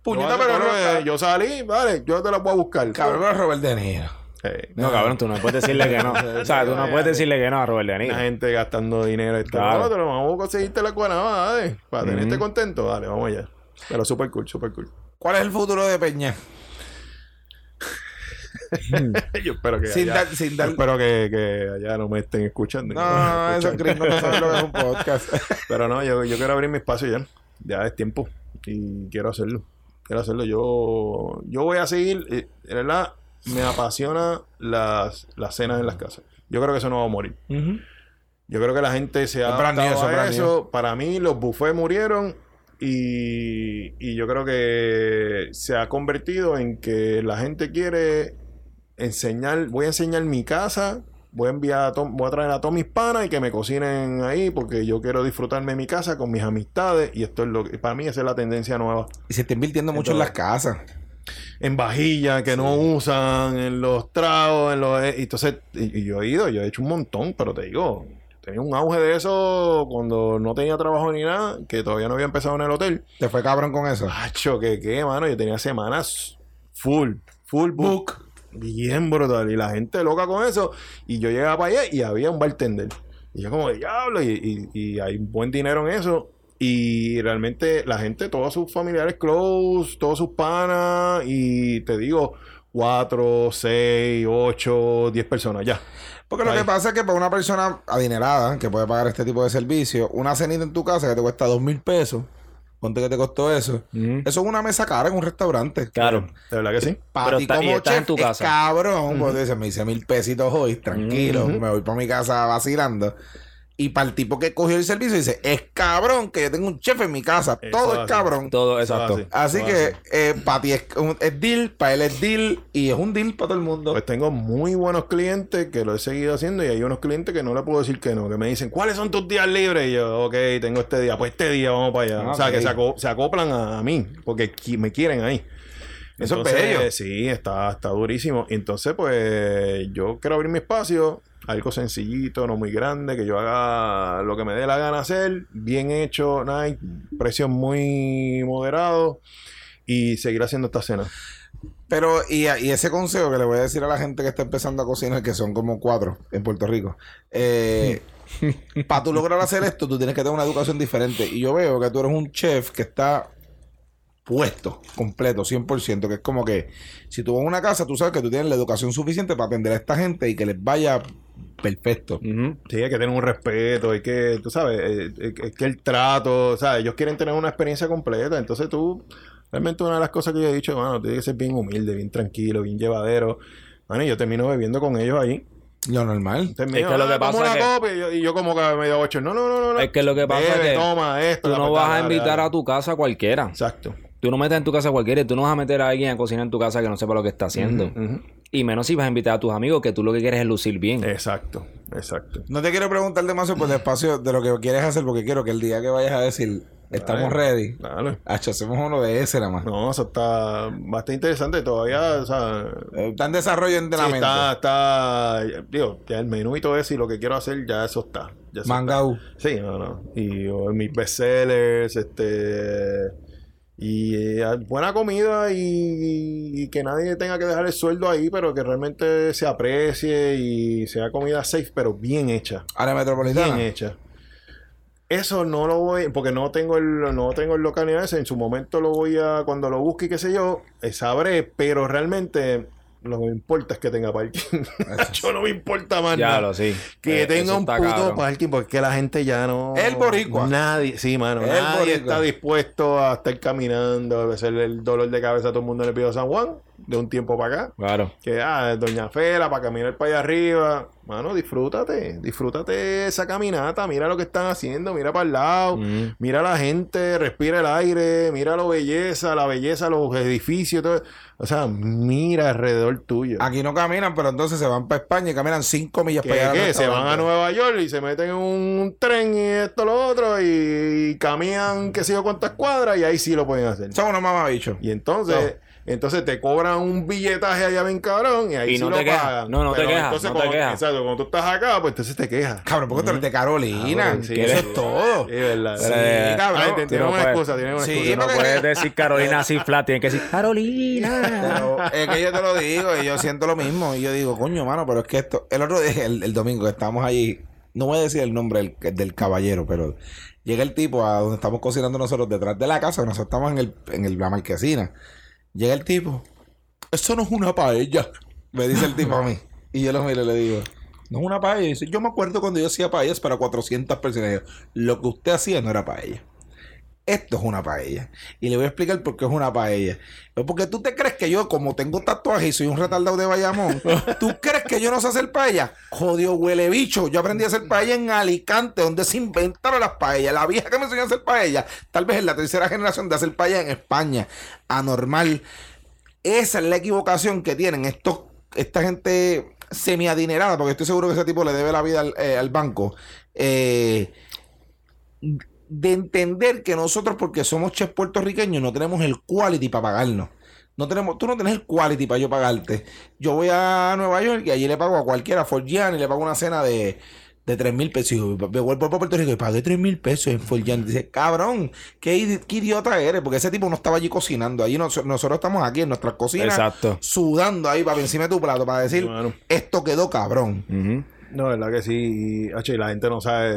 Puñeta, Yo, pero pero, no- yo salí, vale, yo te la voy a buscar. Cabrón, pero Robert De Niro. Sí. No, cabrón, tú no puedes decirle que no. O sea, tú no puedes decirle que no a Robert De Niro. La gente gastando dinero. Esto, Claro. lo vamos a conseguirte la guanabana, dale. Para tenerte Ujú. contento, dale, vamos allá. Pero super cool, super cool. ¿Cuál es el futuro de Peña? yo espero que Sin allá, dar- sin yo dar- espero que, que allá no me estén escuchando. No, no, esos gringos no saben lo que es un podcast. Pero no, yo, yo quiero abrir mi espacio ya. Ya es tiempo. Y quiero hacerlo. Quiero hacerlo. Yo, yo voy a seguir. eh, De verdad, me apasiona las, las cenas en las casas. Yo creo que eso no va a morir. Yo creo que la gente se ha adaptado eso a eso. Para mí, los buffets murieron. Y, y yo creo que se ha convertido en que la gente quiere enseñar. Voy a enseñar mi casa. Voy a enviar a to- voy a traer a todos mis panas y que me cocinen ahí porque yo quiero disfrutarme mi casa con mis amistades y esto es lo que para mí esa es la tendencia nueva Y se está invirtiendo mucho en las casas. En vajillas que no usan, en los tragos, en los... y entonces, y, y yo he ido, yo he hecho un montón, pero te digo, tenía un auge de eso cuando no tenía trabajo ni nada, que todavía no había empezado en el hotel. Te fue cabrón con eso. Macho, que qué, mano, yo tenía semanas full, full book. Bien brutal. Y la gente loca con eso. Y yo llegaba para allá y había un bartender. Y yo como, diablo, y, y, y hay buen dinero en eso. Y realmente la gente, todos sus familiares close, todos sus panas, y te digo, cuatro, seis, ocho, diez personas, ya. Porque lo Ahí. que pasa es que para una persona adinerada que puede pagar este tipo de servicio, una cenita en tu casa que te cuesta dos mil pesos, ponte que te costó eso. Eso es una mesa cara en un restaurante. Claro. De verdad que sí. Para ti como chef en tu es casa. cabrón, porque dices, me hice mil pesitos hoy, tranquilo, me voy para mi casa vacilando. Y para el tipo que cogió el servicio dice, es cabrón que yo tengo un chef en mi casa, Eso todo es es así. cabrón. Todo, exacto. Así que eh, para ti es, es deal, para él es deal y es un deal para todo el mundo. Pues tengo muy buenos clientes que lo he seguido haciendo y hay unos clientes que no le puedo decir que no, que me dicen, ¿cuáles son tus días libres? Y yo, ok, tengo este día, pues este día vamos para allá. Ah, o sea, que se, aco- se acoplan a, a mí porque qui- me quieren ahí. Eso es Entonces, bello. Sí, está, está durísimo. Entonces, pues yo quiero abrir mi espacio, algo sencillito, no muy grande, que yo haga lo que me dé la gana hacer, bien hecho, nice, precios muy moderados y seguir haciendo esta cena. Pero, y, y ese consejo que le voy a decir a la gente que está empezando a cocinar, que son como cuatro en Puerto Rico, para tú lograr hacer esto, tú tienes que tener una educación diferente. Y yo veo que tú eres un chef que está puesto, completo, 100%, que es como que si tú vas a una casa, tú sabes que tú tienes la educación suficiente para atender a esta gente y que les vaya perfecto. Ujú. Sí, hay que tener un respeto, hay que, tú sabes, eh, eh, es que el trato, o sea, ellos quieren tener una experiencia completa, entonces tú, realmente una de las cosas que yo he dicho, mano, tienes que ser bien humilde, bien tranquilo, bien llevadero. Mano, y yo termino bebiendo con ellos ahí. Lo normal. Termino, Es que lo que "Ah, pasa una es que- copa", y yo, y yo como que medio ocho, no, no, no, no, no. Es que lo que pasa Bebe, es que toma esto. Tú no vas a dale, invitar dale. a tu casa a cualquiera. Exacto. Tú no metes en tu casa a cualquiera y tú no vas a meter a alguien a cocinar en tu casa que no sepa lo que está haciendo. Ujú. Y menos si vas a invitar a tus amigos que tú lo que quieres es lucir bien. Exacto, exacto. No te quiero preguntar demasiado por el espacio de lo que quieres hacer, porque quiero que el día que vayas a decir, estamos Dale. ready, Dale. Hacho, hacemos uno de ese nada más. No, eso está bastante interesante todavía, o sea, Está en desarrollo sí, enteramente. está, está, digo, ya el menú y todo eso y lo que quiero hacer, ya eso está. Ya eso Mangau. está. Sí, no, no. Y o, mis bestsellers, este, y eh, buena comida y, y que nadie tenga que dejar el sueldo ahí, pero que realmente se aprecie y sea comida safe, pero bien hecha. Área metropolitana. Bien hecha. Eso no lo voy, porque no tengo el, no tengo el local ni eso. En su momento lo voy a, cuando lo busque, qué sé yo, eh, sabré, pero realmente lo que me importa es que tenga parking. Yo no me importa más Ya nada. lo sí. Que Eh, tenga un puto cabrón. parking porque la gente ya no... El boricua. Nadie, sí, mano. El nadie boricua. está dispuesto a estar caminando, a veces el dolor de cabeza a todo el mundo en el Pío San Juan, de un tiempo para acá. Claro. Que, ah, Doña Fela, para caminar para allá arriba. Mano, disfrútate. Disfrútate esa caminata. Mira lo que están haciendo. Mira para el lado. Mm. Mira la gente. Respira el aire. Mira la belleza. La belleza, los edificios. Todo. O sea, mira alrededor tuyo. Aquí no caminan, pero entonces se van para España y caminan 5 millas ¿Qué, para allá. qué? Se van a Nueva York y se meten en un tren y esto, lo otro. Y, y caminan qué sé yo cuántas cuadras. Y ahí sí lo pueden hacer. Son unos mamabichos. Y entonces, entonces te cobran un billetaje allá bien cabrón y ahí Y sí no lo te pagan. No, no te quejas, Entonces, no te cuando, quejas. Exacto, cuando tú estás acá, pues entonces te quejas. Cabrón, porque tú eres de Carolina. Cabrón, sí. Eso es todo. Sí, verdad. Pero, eh, cabrón. Ay, Tú te- tiene no una puedes. excusa, tiene una Sí, excusa. No puedes decir Carolina así flat, tienes que decir Carolina. Pero es que yo te lo digo y yo siento lo mismo. Y yo digo, coño, mano, pero es que esto. El otro día, el, el domingo, que estábamos allí. No voy a decir el nombre del, del caballero, pero llega el tipo a donde estamos cocinando nosotros, detrás de la casa, que nosotros estamos en, el, en el- la marquesina. Llega el tipo, eso no es una paella. Me dice el tipo a mí. Y yo lo miro y le digo, no es una paella. Yo me acuerdo cuando yo hacía paellas para 400 personas. Lo que usted hacía no era paella. Esto es una paella. Y le voy a explicar por qué es una paella. Pues Porque tú te crees que yo, como tengo tatuajes y soy un retardado de Bayamón, ¿tú crees que yo no sé hacer paella? Jodido huele bicho. Yo aprendí a hacer paella en Alicante, donde se inventaron las paellas. La vieja que me enseñó a hacer paella, tal vez es la tercera generación de hacer paella en España. Anormal. Esa es la equivocación que tienen estos, esta gente semi-adinerada, porque estoy seguro que ese tipo le debe la vida al, eh, al banco. Eh, de entender que nosotros, porque somos chefs puertorriqueños, no tenemos el quality para pagarnos. No tenemos, tú no tienes el quality para yo pagarte. Yo voy a Nueva York y allí le pago a cualquiera, a Forgian, y le pago una cena de, de 3 mil pesos. Y yo, me vuelvo a Puerto Rico y pagué 3 mil pesos en Forgian. Dice, cabrón, ¿qué, idi- qué idiota eres, porque ese tipo no estaba allí cocinando. Allí nos- nosotros estamos aquí en nuestras cocinas, Exacto. sudando ahí para encima de tu plato, para decir, esto quedó cabrón. Ujú. No, verdad que sí. Y, la gente no sabe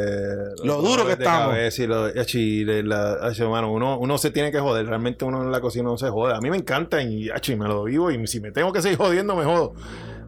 Lo duro que estamos. y lo- y la- hermano, uno, uno se tiene que joder. Realmente uno en la cocina no se jode. A mí me encanta y, y me lo vivo. Y si me tengo que seguir jodiendo, me jodo.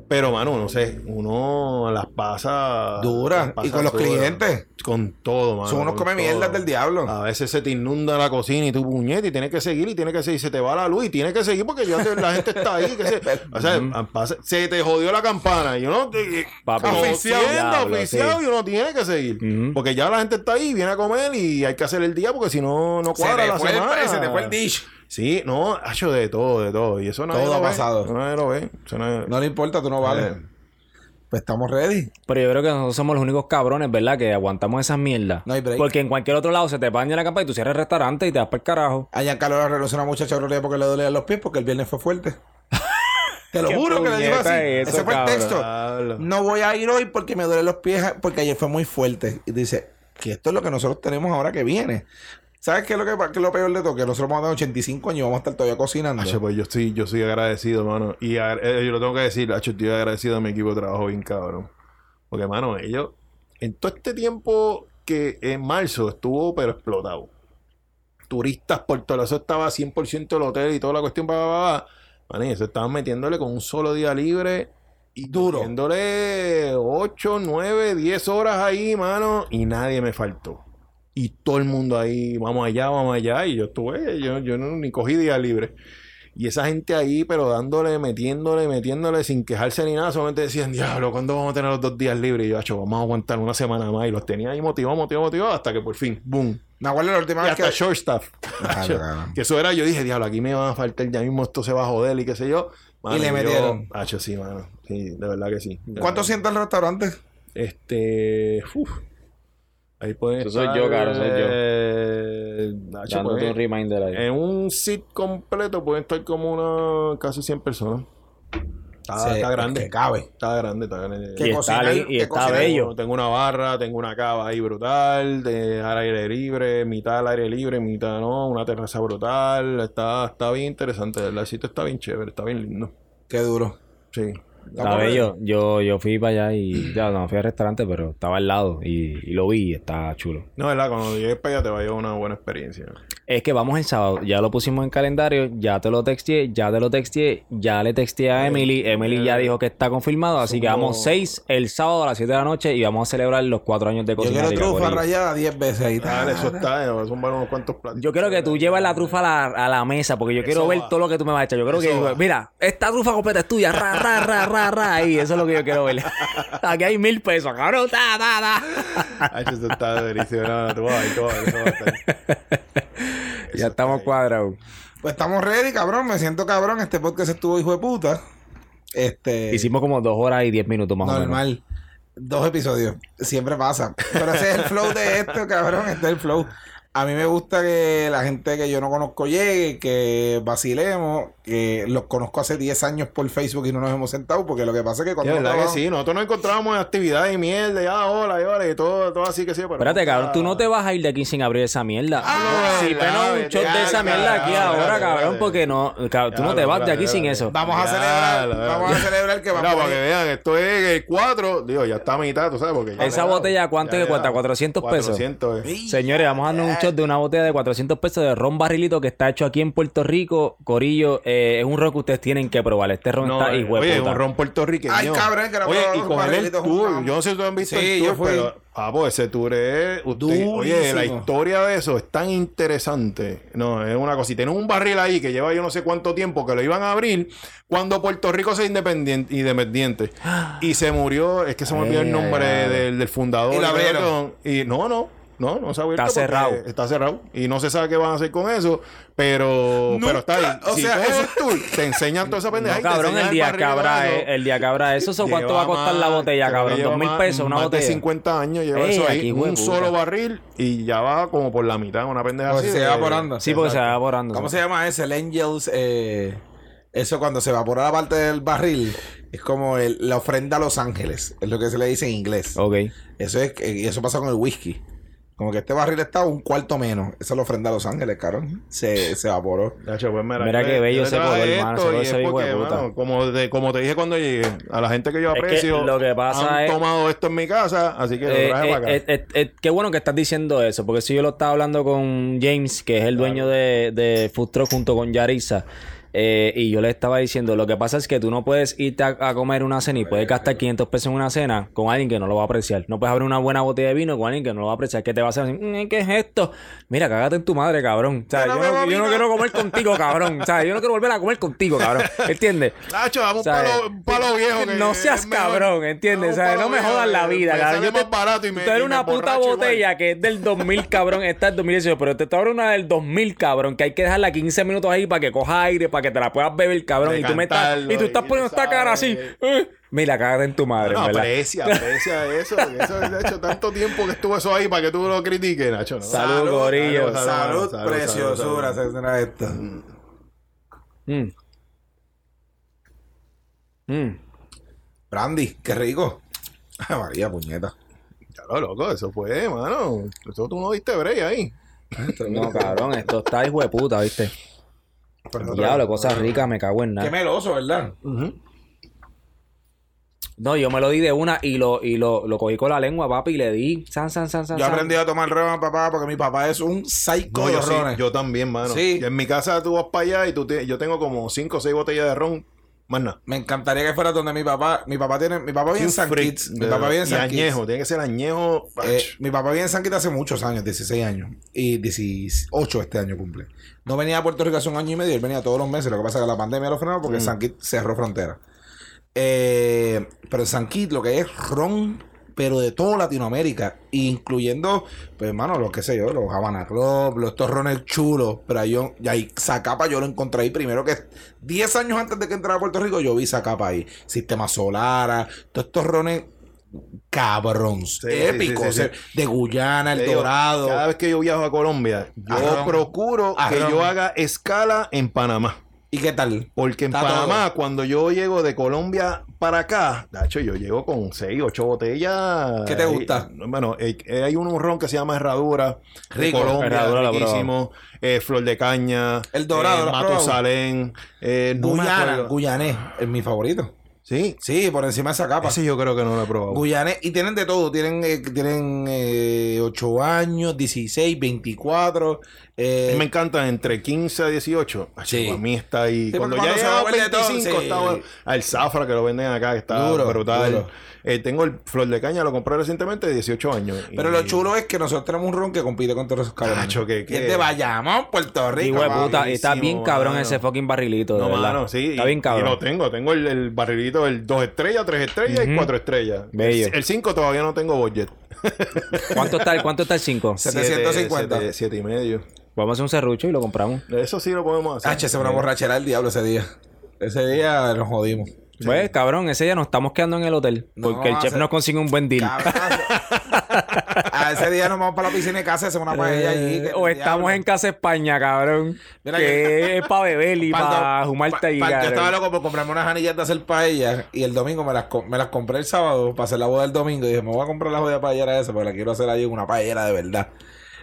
Pero, mano, no sé, uno las pasa. Dura. las pasa Y con los clientes. Con todo, mano. Son unos come mierdas del diablo. A veces se te inunda la cocina y tu puñete y tienes que seguir y tienes que seguir. Se te va la luz y tienes que seguir porque ya te- la gente está ahí. Que se, o sea, pasa- se te jodió la campana y uno te, Papi. oficiado, Diablo, oficiado sí. y uno tiene que seguir. Porque ya la gente está ahí, viene a comer y hay que hacer el día porque si no, no Se cuadra te, la fue el, semana. se te fue el dish. Sí, no, ha hecho de todo, de todo. Y eso nadie Todo lo ha ve. pasado. Eso nadie lo ve. Eso nadie- No le importa, tú no vales. Eh. Pues estamos ready. Pero yo creo que nosotros somos los únicos cabrones, ¿verdad? Que aguantamos esas mierdas. No hay break. Porque en cualquier otro lado se te baña la capa y tú cierras el restaurante y te vas para el carajo. A Giancarlo le arregló a una muchacha otro día porque le dolían los pies porque el viernes fue fuerte. Te lo ¿Qué juro que le digo así. eso, Ese fue el texto. No voy a ir hoy porque me duelen los pies porque ayer fue muy fuerte. Y dice que esto es lo que nosotros tenemos ahora que viene. ¿Sabes qué es lo, que, qué es lo peor de todo? Que nosotros vamos a dar 85 años y vamos a estar todavía cocinando. Hacho, pues yo estoy, yo soy agradecido, mano. Y agra- eh, yo lo tengo que decir, Hacho, estoy agradecido a mi equipo de trabajo bien cabrón. Porque, mano, ellos, en todo este tiempo que en marzo estuvo, pero explotado. Turistas por todo eso estaba 100% el hotel y toda la cuestión, va, y eso estaban metiéndole con un solo día libre y Duro. Metiéndole 8, 9, 10 horas ahí, mano, y nadie me faltó. Y todo el mundo ahí, vamos allá, vamos allá. Y yo estuve, yo, yo no, ni cogí día libre. Y esa gente ahí, pero dándole, metiéndole, metiéndole, sin quejarse ni nada, solamente decían, diablo, ¿cuándo vamos a tener los dos días libres? Y yo, "Acho, vamos a aguantar una semana más. Y los tenía ahí motivados, motivados, motivados, hasta que por fin, boom. Acuerdo la última Y vez hasta que... short staff. Acho, cabrón. que eso era, yo dije, diablo, aquí me van a faltar, ya mismo esto se va a joder y qué sé yo. Y le yo- metieron. Hacho, sí, mano. Sí, de verdad que sí. ¿Cuánto verdad. sienta el restaurante? Este. uf. Ahí pueden Eso soy estar, yo, caro, soy yo. eh, Nacho, Dándote pues, un reminder ahí. en un sit completo pueden estar como una casi 100 personas. Está, Sí, está grande. que cabe. Está grande, está grande. Que Y está, cocinar- y está bello. Tengo una barra, tengo una cava ahí brutal, de al aire libre, mitad al aire libre, mitad no, una terraza brutal. Está, está bien interesante, ¿verdad? El sitio está bien chévere, está bien lindo. Qué duro. Sí. Está bello. Yo, yo fui para allá y ya no fui al restaurante, pero estaba al lado y, y lo vi y está chulo. No, ¿verdad? Cuando llegues para allá te va a llevar una buena experiencia. Es que vamos el sábado, ya lo pusimos en calendario, ya te lo texteé, ya te lo texteé, ya le texteé a Emily, Emily ya dijo que está confirmado, así que vamos seis el sábado a las 7 de la noche y vamos a celebrar los cuatro años de Yo cocina. quiero rica, trufa rayada 10 veces ahí. Dale, eso está, eh, son unos cuantos platos. Yo quiero que tú lleves la trufa a la, a la mesa porque yo quiero ver va. todo lo que tú me vas a echar. Yo creo Eso que, va. mira, esta trufa completa es tuya, ra, ra, ra, ra, ra, y eso es lo que yo quiero ver. Aquí hay mil pesos, cabrón, ta, ta, ta. Ay, eso está durísimo. No, tú vas a ver, tú vas Ya estamos cuadrados. Pues estamos ready, cabrón. Me siento cabrón. Este podcast estuvo hijo de puta. Este. Hicimos como dos horas y diez minutos más o menos. normal. Dos episodios. Siempre pasa. Pero ese es el flow de esto, cabrón. Este es el flow. A mí me gusta que la gente que yo no conozco llegue, que vacilemos, que los conozco hace 10 años por Facebook y no nos hemos sentado, porque lo que pasa es que Sí, cuando es verdad que sí. Nosotros nos encontrábamos en actividades y mierda, y ah, hola, y hola, y todo, todo así que sí. Pero Espérate, cabrón, tú no te vas a ir de aquí sin abrir esa mierda. Ah, sí, la pero un shot de esa ya, mierda aquí ya, ahora, cabrón, porque no, cabrón, tú no Ya, te vas de aquí sin eso. Vamos a Ya, celebrar, vamos a celebrar que vamos para que vean, esto es el 4, digo, ya está a mitad, tú sabes, porque ya- Esa botella, ¿cuánto Ya, que ya. cuesta? 400 pesos. 400. Señores, vamos a darnos un shot de una botella de 400 pesos de ron barrilito que está hecho aquí en Puerto Rico. Corillo, eh, es un ron que ustedes tienen que probar. Este ron No, está eh, hijo de oye, puta. un ron puertorriqueño. Ay, cabrón, que no Oye, y coger el barrilito tour. Yo no sé si tú has visto Sí, el yo tour, fui. pero, papo, ese tour es... usted- oye, la historia de eso es tan interesante. No, es una cosa. Y tienen un barril ahí que lleva yo no sé cuánto tiempo que lo iban a abrir cuando Puerto Rico se independiente, independiente. Y se murió, es que se me olvidó el nombre ay, ay. del, del fundador. Y todo abrieron. Y no, no. No, no se ha abierto. Está cerrado. Está cerrado. Y no se sabe qué van a hacer con eso. Pero, Nunca, pero está ahí. o si sea, tú eso- esos tours te enseñan toda esa pendeja. No, y te cabrón, el día que habrá, eh, el día que habrá eso, ¿eso ¿cuánto va a costar la botella, cabrón? ¿Dos mil pesos una más botella? de 50 años lleva Ey, eso ahí. Un solo barril y ya va como por la mitad, una pendeja Pues así. se va evaporando. Sí, porque se va evaporando. ¿Cómo se llama ese? El Angels. eh, eso cuando se evapora la parte del barril. Es como el- la ofrenda a los ángeles. Es lo que se le dice en inglés. Ok. Eso es y eso pasa con el whisky. Como que este barril está un cuarto menos. Esa es la ofrenda a los ángeles, cabrón. Se, se evaporó. Nacho, pues mira, Mira qué bello ese color, esto mano, ese color es se hijo de puta. como, te- como te dije cuando llegué, a la gente que yo Es que aprecio, lo que pasa han es- tomado esto en mi casa, así que lo Eh, traje eh, para acá. eh, eh, eh, qué bueno que estás diciendo eso, porque si yo lo estaba hablando con James, que es el dueño de, de Food Truck junto con Yarisa, eh, y yo le estaba diciendo, lo que pasa es que tú no puedes irte a, a comer una cena y puedes gastar 500 pesos en una cena con alguien que no lo va a apreciar. No puedes abrir una buena botella de vino con alguien que no lo va a apreciar, que te va a hacer así, "Mm, ¿qué es esto? Mira, cágate en tu madre, cabrón. O sea, Yo no yo, no, yo no vino. quiero comer contigo, cabrón. O sea, yo no quiero volver a comer contigo, cabrón. ¿Entiendes? Nacho, un palo, viejo. Que no seas cabrón, ¿entiendes? Un ¿Sabes? No me jodas la vida, cabrón. Yo te, barato y me- tú eres y me una puta igual. botella que es del 2000, cabrón. Esta es 2018, pero te ahora una del 2000, cabrón. Que hay que dejarla 15 minutos ahí para que coja aire, para que te la puedas beber, cabrón. Y tú, me estás, y tú estás y poniendo esta cara así. eh. Mira, cágate en tu madre, No, ¿verdad? aprecia, aprecia eso. Eso de hecho tanto tiempo que estuvo eso ahí para que tú lo critiques, Nacho. ¿no? Salud, gorillo. salud, Salud, salud, preciosura. salud, se será esto. Mm. Mm. Brandy, qué rico. Ay, María, puñeta. Claro, loco, eso fue, mano. Eso tú no diste break ahí. No, cabrón, esto está hijo de puta, ¿viste? Pero- Diablo, cosas ricas, me cago en Qué nada. meloso, ¿verdad? No, yo me lo di de una y lo, y lo, lo cogí con la lengua, papi, y le di. San, san, san, san. Yo san. aprendí a tomar ron, papá, porque mi papá es un psycho No, de yo, sí, rones. yo también, mano. Sí. Y en mi casa tú vas para allá y tú te- yo tengo como 5 o 6 botellas de ron. Nada. Me encantaría que fuera donde mi papá. Mi papá tiene. Mi papá vive en San Kitts. Mi papá vive en San Kitts. añejo, tiene que ser añejo. Eh, mi papá vive en San Kitts hace muchos años, 16 años. Y 18 este año cumple. No venía a Puerto Rico hace un año y medio, él venía todos los meses. Lo que pasa es que la pandemia lo frenó Mm. porque San Kitts cerró frontera. Eh, pero en San Kitts lo que es ron, pero de toda Latinoamérica, incluyendo, pues hermano, lo que sé yo, los Havana Club, los estos rones chulos. Pero ahí, yo, y ahí Zacapa yo lo encontré ahí primero que 10 años antes de que entrara a Puerto Rico, yo vi Zacapa ahí. Sistema Solara, todos estos rones cabrón, Sí, épico, sí, sí, sí, o sea, de Guyana, el Dorado. Cada vez que yo viajo a Colombia, yo procuro que Arrón. yo haga escala en Panamá. ¿Y qué tal? Porque en Panamá, cuando yo llego de Colombia para acá, de hecho, yo llego con 6, 8 botellas. ¿Qué te gusta? Eh, Bueno, eh, eh, hay un ron que se llama Herradura. De Rico. Colombia, Herradura riquísimo. Eh, Flor de Caña. El Dorado, eh. Eh, no me Guyana, acuerdo. Guyanés, es mi favorito. Sí. Sí, por encima de Zacapa. Ese yo creo que no lo he probado. Guyanés, y tienen de todo, tienen, eh, tienen eh, 8 años, 16, 24, Eh, A mí me encanta entre 15 a 18. Ay, Sí. Para mí está ahí. Sí, cuando ya cuando se llega a vuelve todo, 25, sí. al Zafra que lo venden acá, que está Duro, brutal. duro. Eh, tengo el Flor de Caña, lo compré recientemente de 18 años. Pero Y- lo chulo es que nosotros tenemos un ron que compite con todos esos cabrones. Tacho, que- Y que- es de Bayamón, Puerto Rico. Hijo de puta, está bien cabrón mano. ese fucking barrilito, de No, verdad. mano, sí. Está y- bien Y cabrón. lo tengo. Tengo el, el barrilito, el 2 estrellas, 3 estrellas y Ujú. 4 estrellas. Bello. El 5 todavía no tengo budget. ¿Cuánto está, el- ¿Cuánto está el 5? 750. 7 y medio. Vamos a hacer un serrucho y lo compramos. Eso sí lo podemos hacer. Tacho, se me una borrachera el diablo ese día. Ese día nos jodimos. Pues, cabrón, ese día nos estamos quedando en el hotel. No, Porque el chef hace- nos consigue un buen deal. Cabrón. A ese día nos vamos para la piscina de casa y hacemos una paella allí. Eh, o estamos diablo. en Casa España, cabrón. Mira que es para beber y para ahí, pa- Yo estaba loco por comprarme unas anillas de hacer paella y el domingo me las, co- me las compré el sábado para hacer la boda el domingo y dije, me voy a comprar la jodida paellera esa porque la quiero hacer allí una paellera de verdad.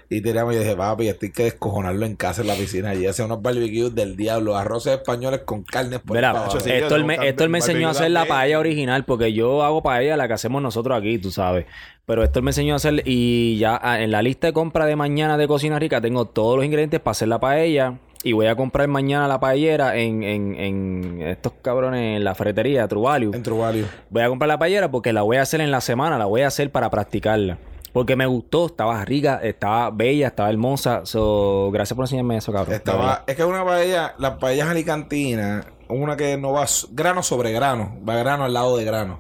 Y tiramos y dije, papi, estoy que descojonarlo en casa en la piscina allí, hacer unos barbecues del diablo, arroces españoles con carnes por abajo. sí, yo me, tengo Héctor me enseñó a hacer la paella original porque yo hago paella la que hacemos nosotros aquí, tú sabes. Pero Héctor me enseñó a hacer y ya ah, en la lista de compra de mañana de Cocina Rica tengo todos los ingredientes para hacer la paella. Y voy a comprar mañana la paellera en, en, en estos cabrones, en la ferretería, True Value. En Truvalio. Voy a comprar la paellera porque la voy a hacer en la semana, la voy a hacer para practicarla. Porque me gustó, estaba rica, estaba bella, estaba hermosa. So, gracias por enseñarme eso, cabrón. Estaba, es que una paella, las paellas alicantinas, una que no va grano sobre grano, va grano al lado de grano.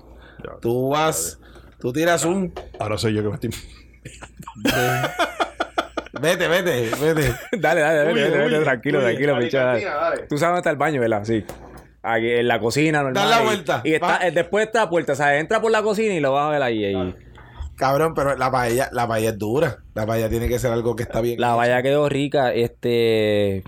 Tú vas, tú tiras un Ahora soy yo que me estoy. Vete, vete, vete. dale, dale, dale, dale, huye, tranquilo, tranquilo, Dale, picha, dale. cantina, dale. Tú sabes dónde está el baño, ¿verdad? Sí. Aquí en la cocina, normal. Da la y- vuelta. Y, está, eh, después está la puerta, o sea, entra por la cocina y lo vas a ver ahí. ahí. Cabrón, pero la paella, la paella es dura. La paella tiene que ser algo que está bien. La valla quedó rica, este...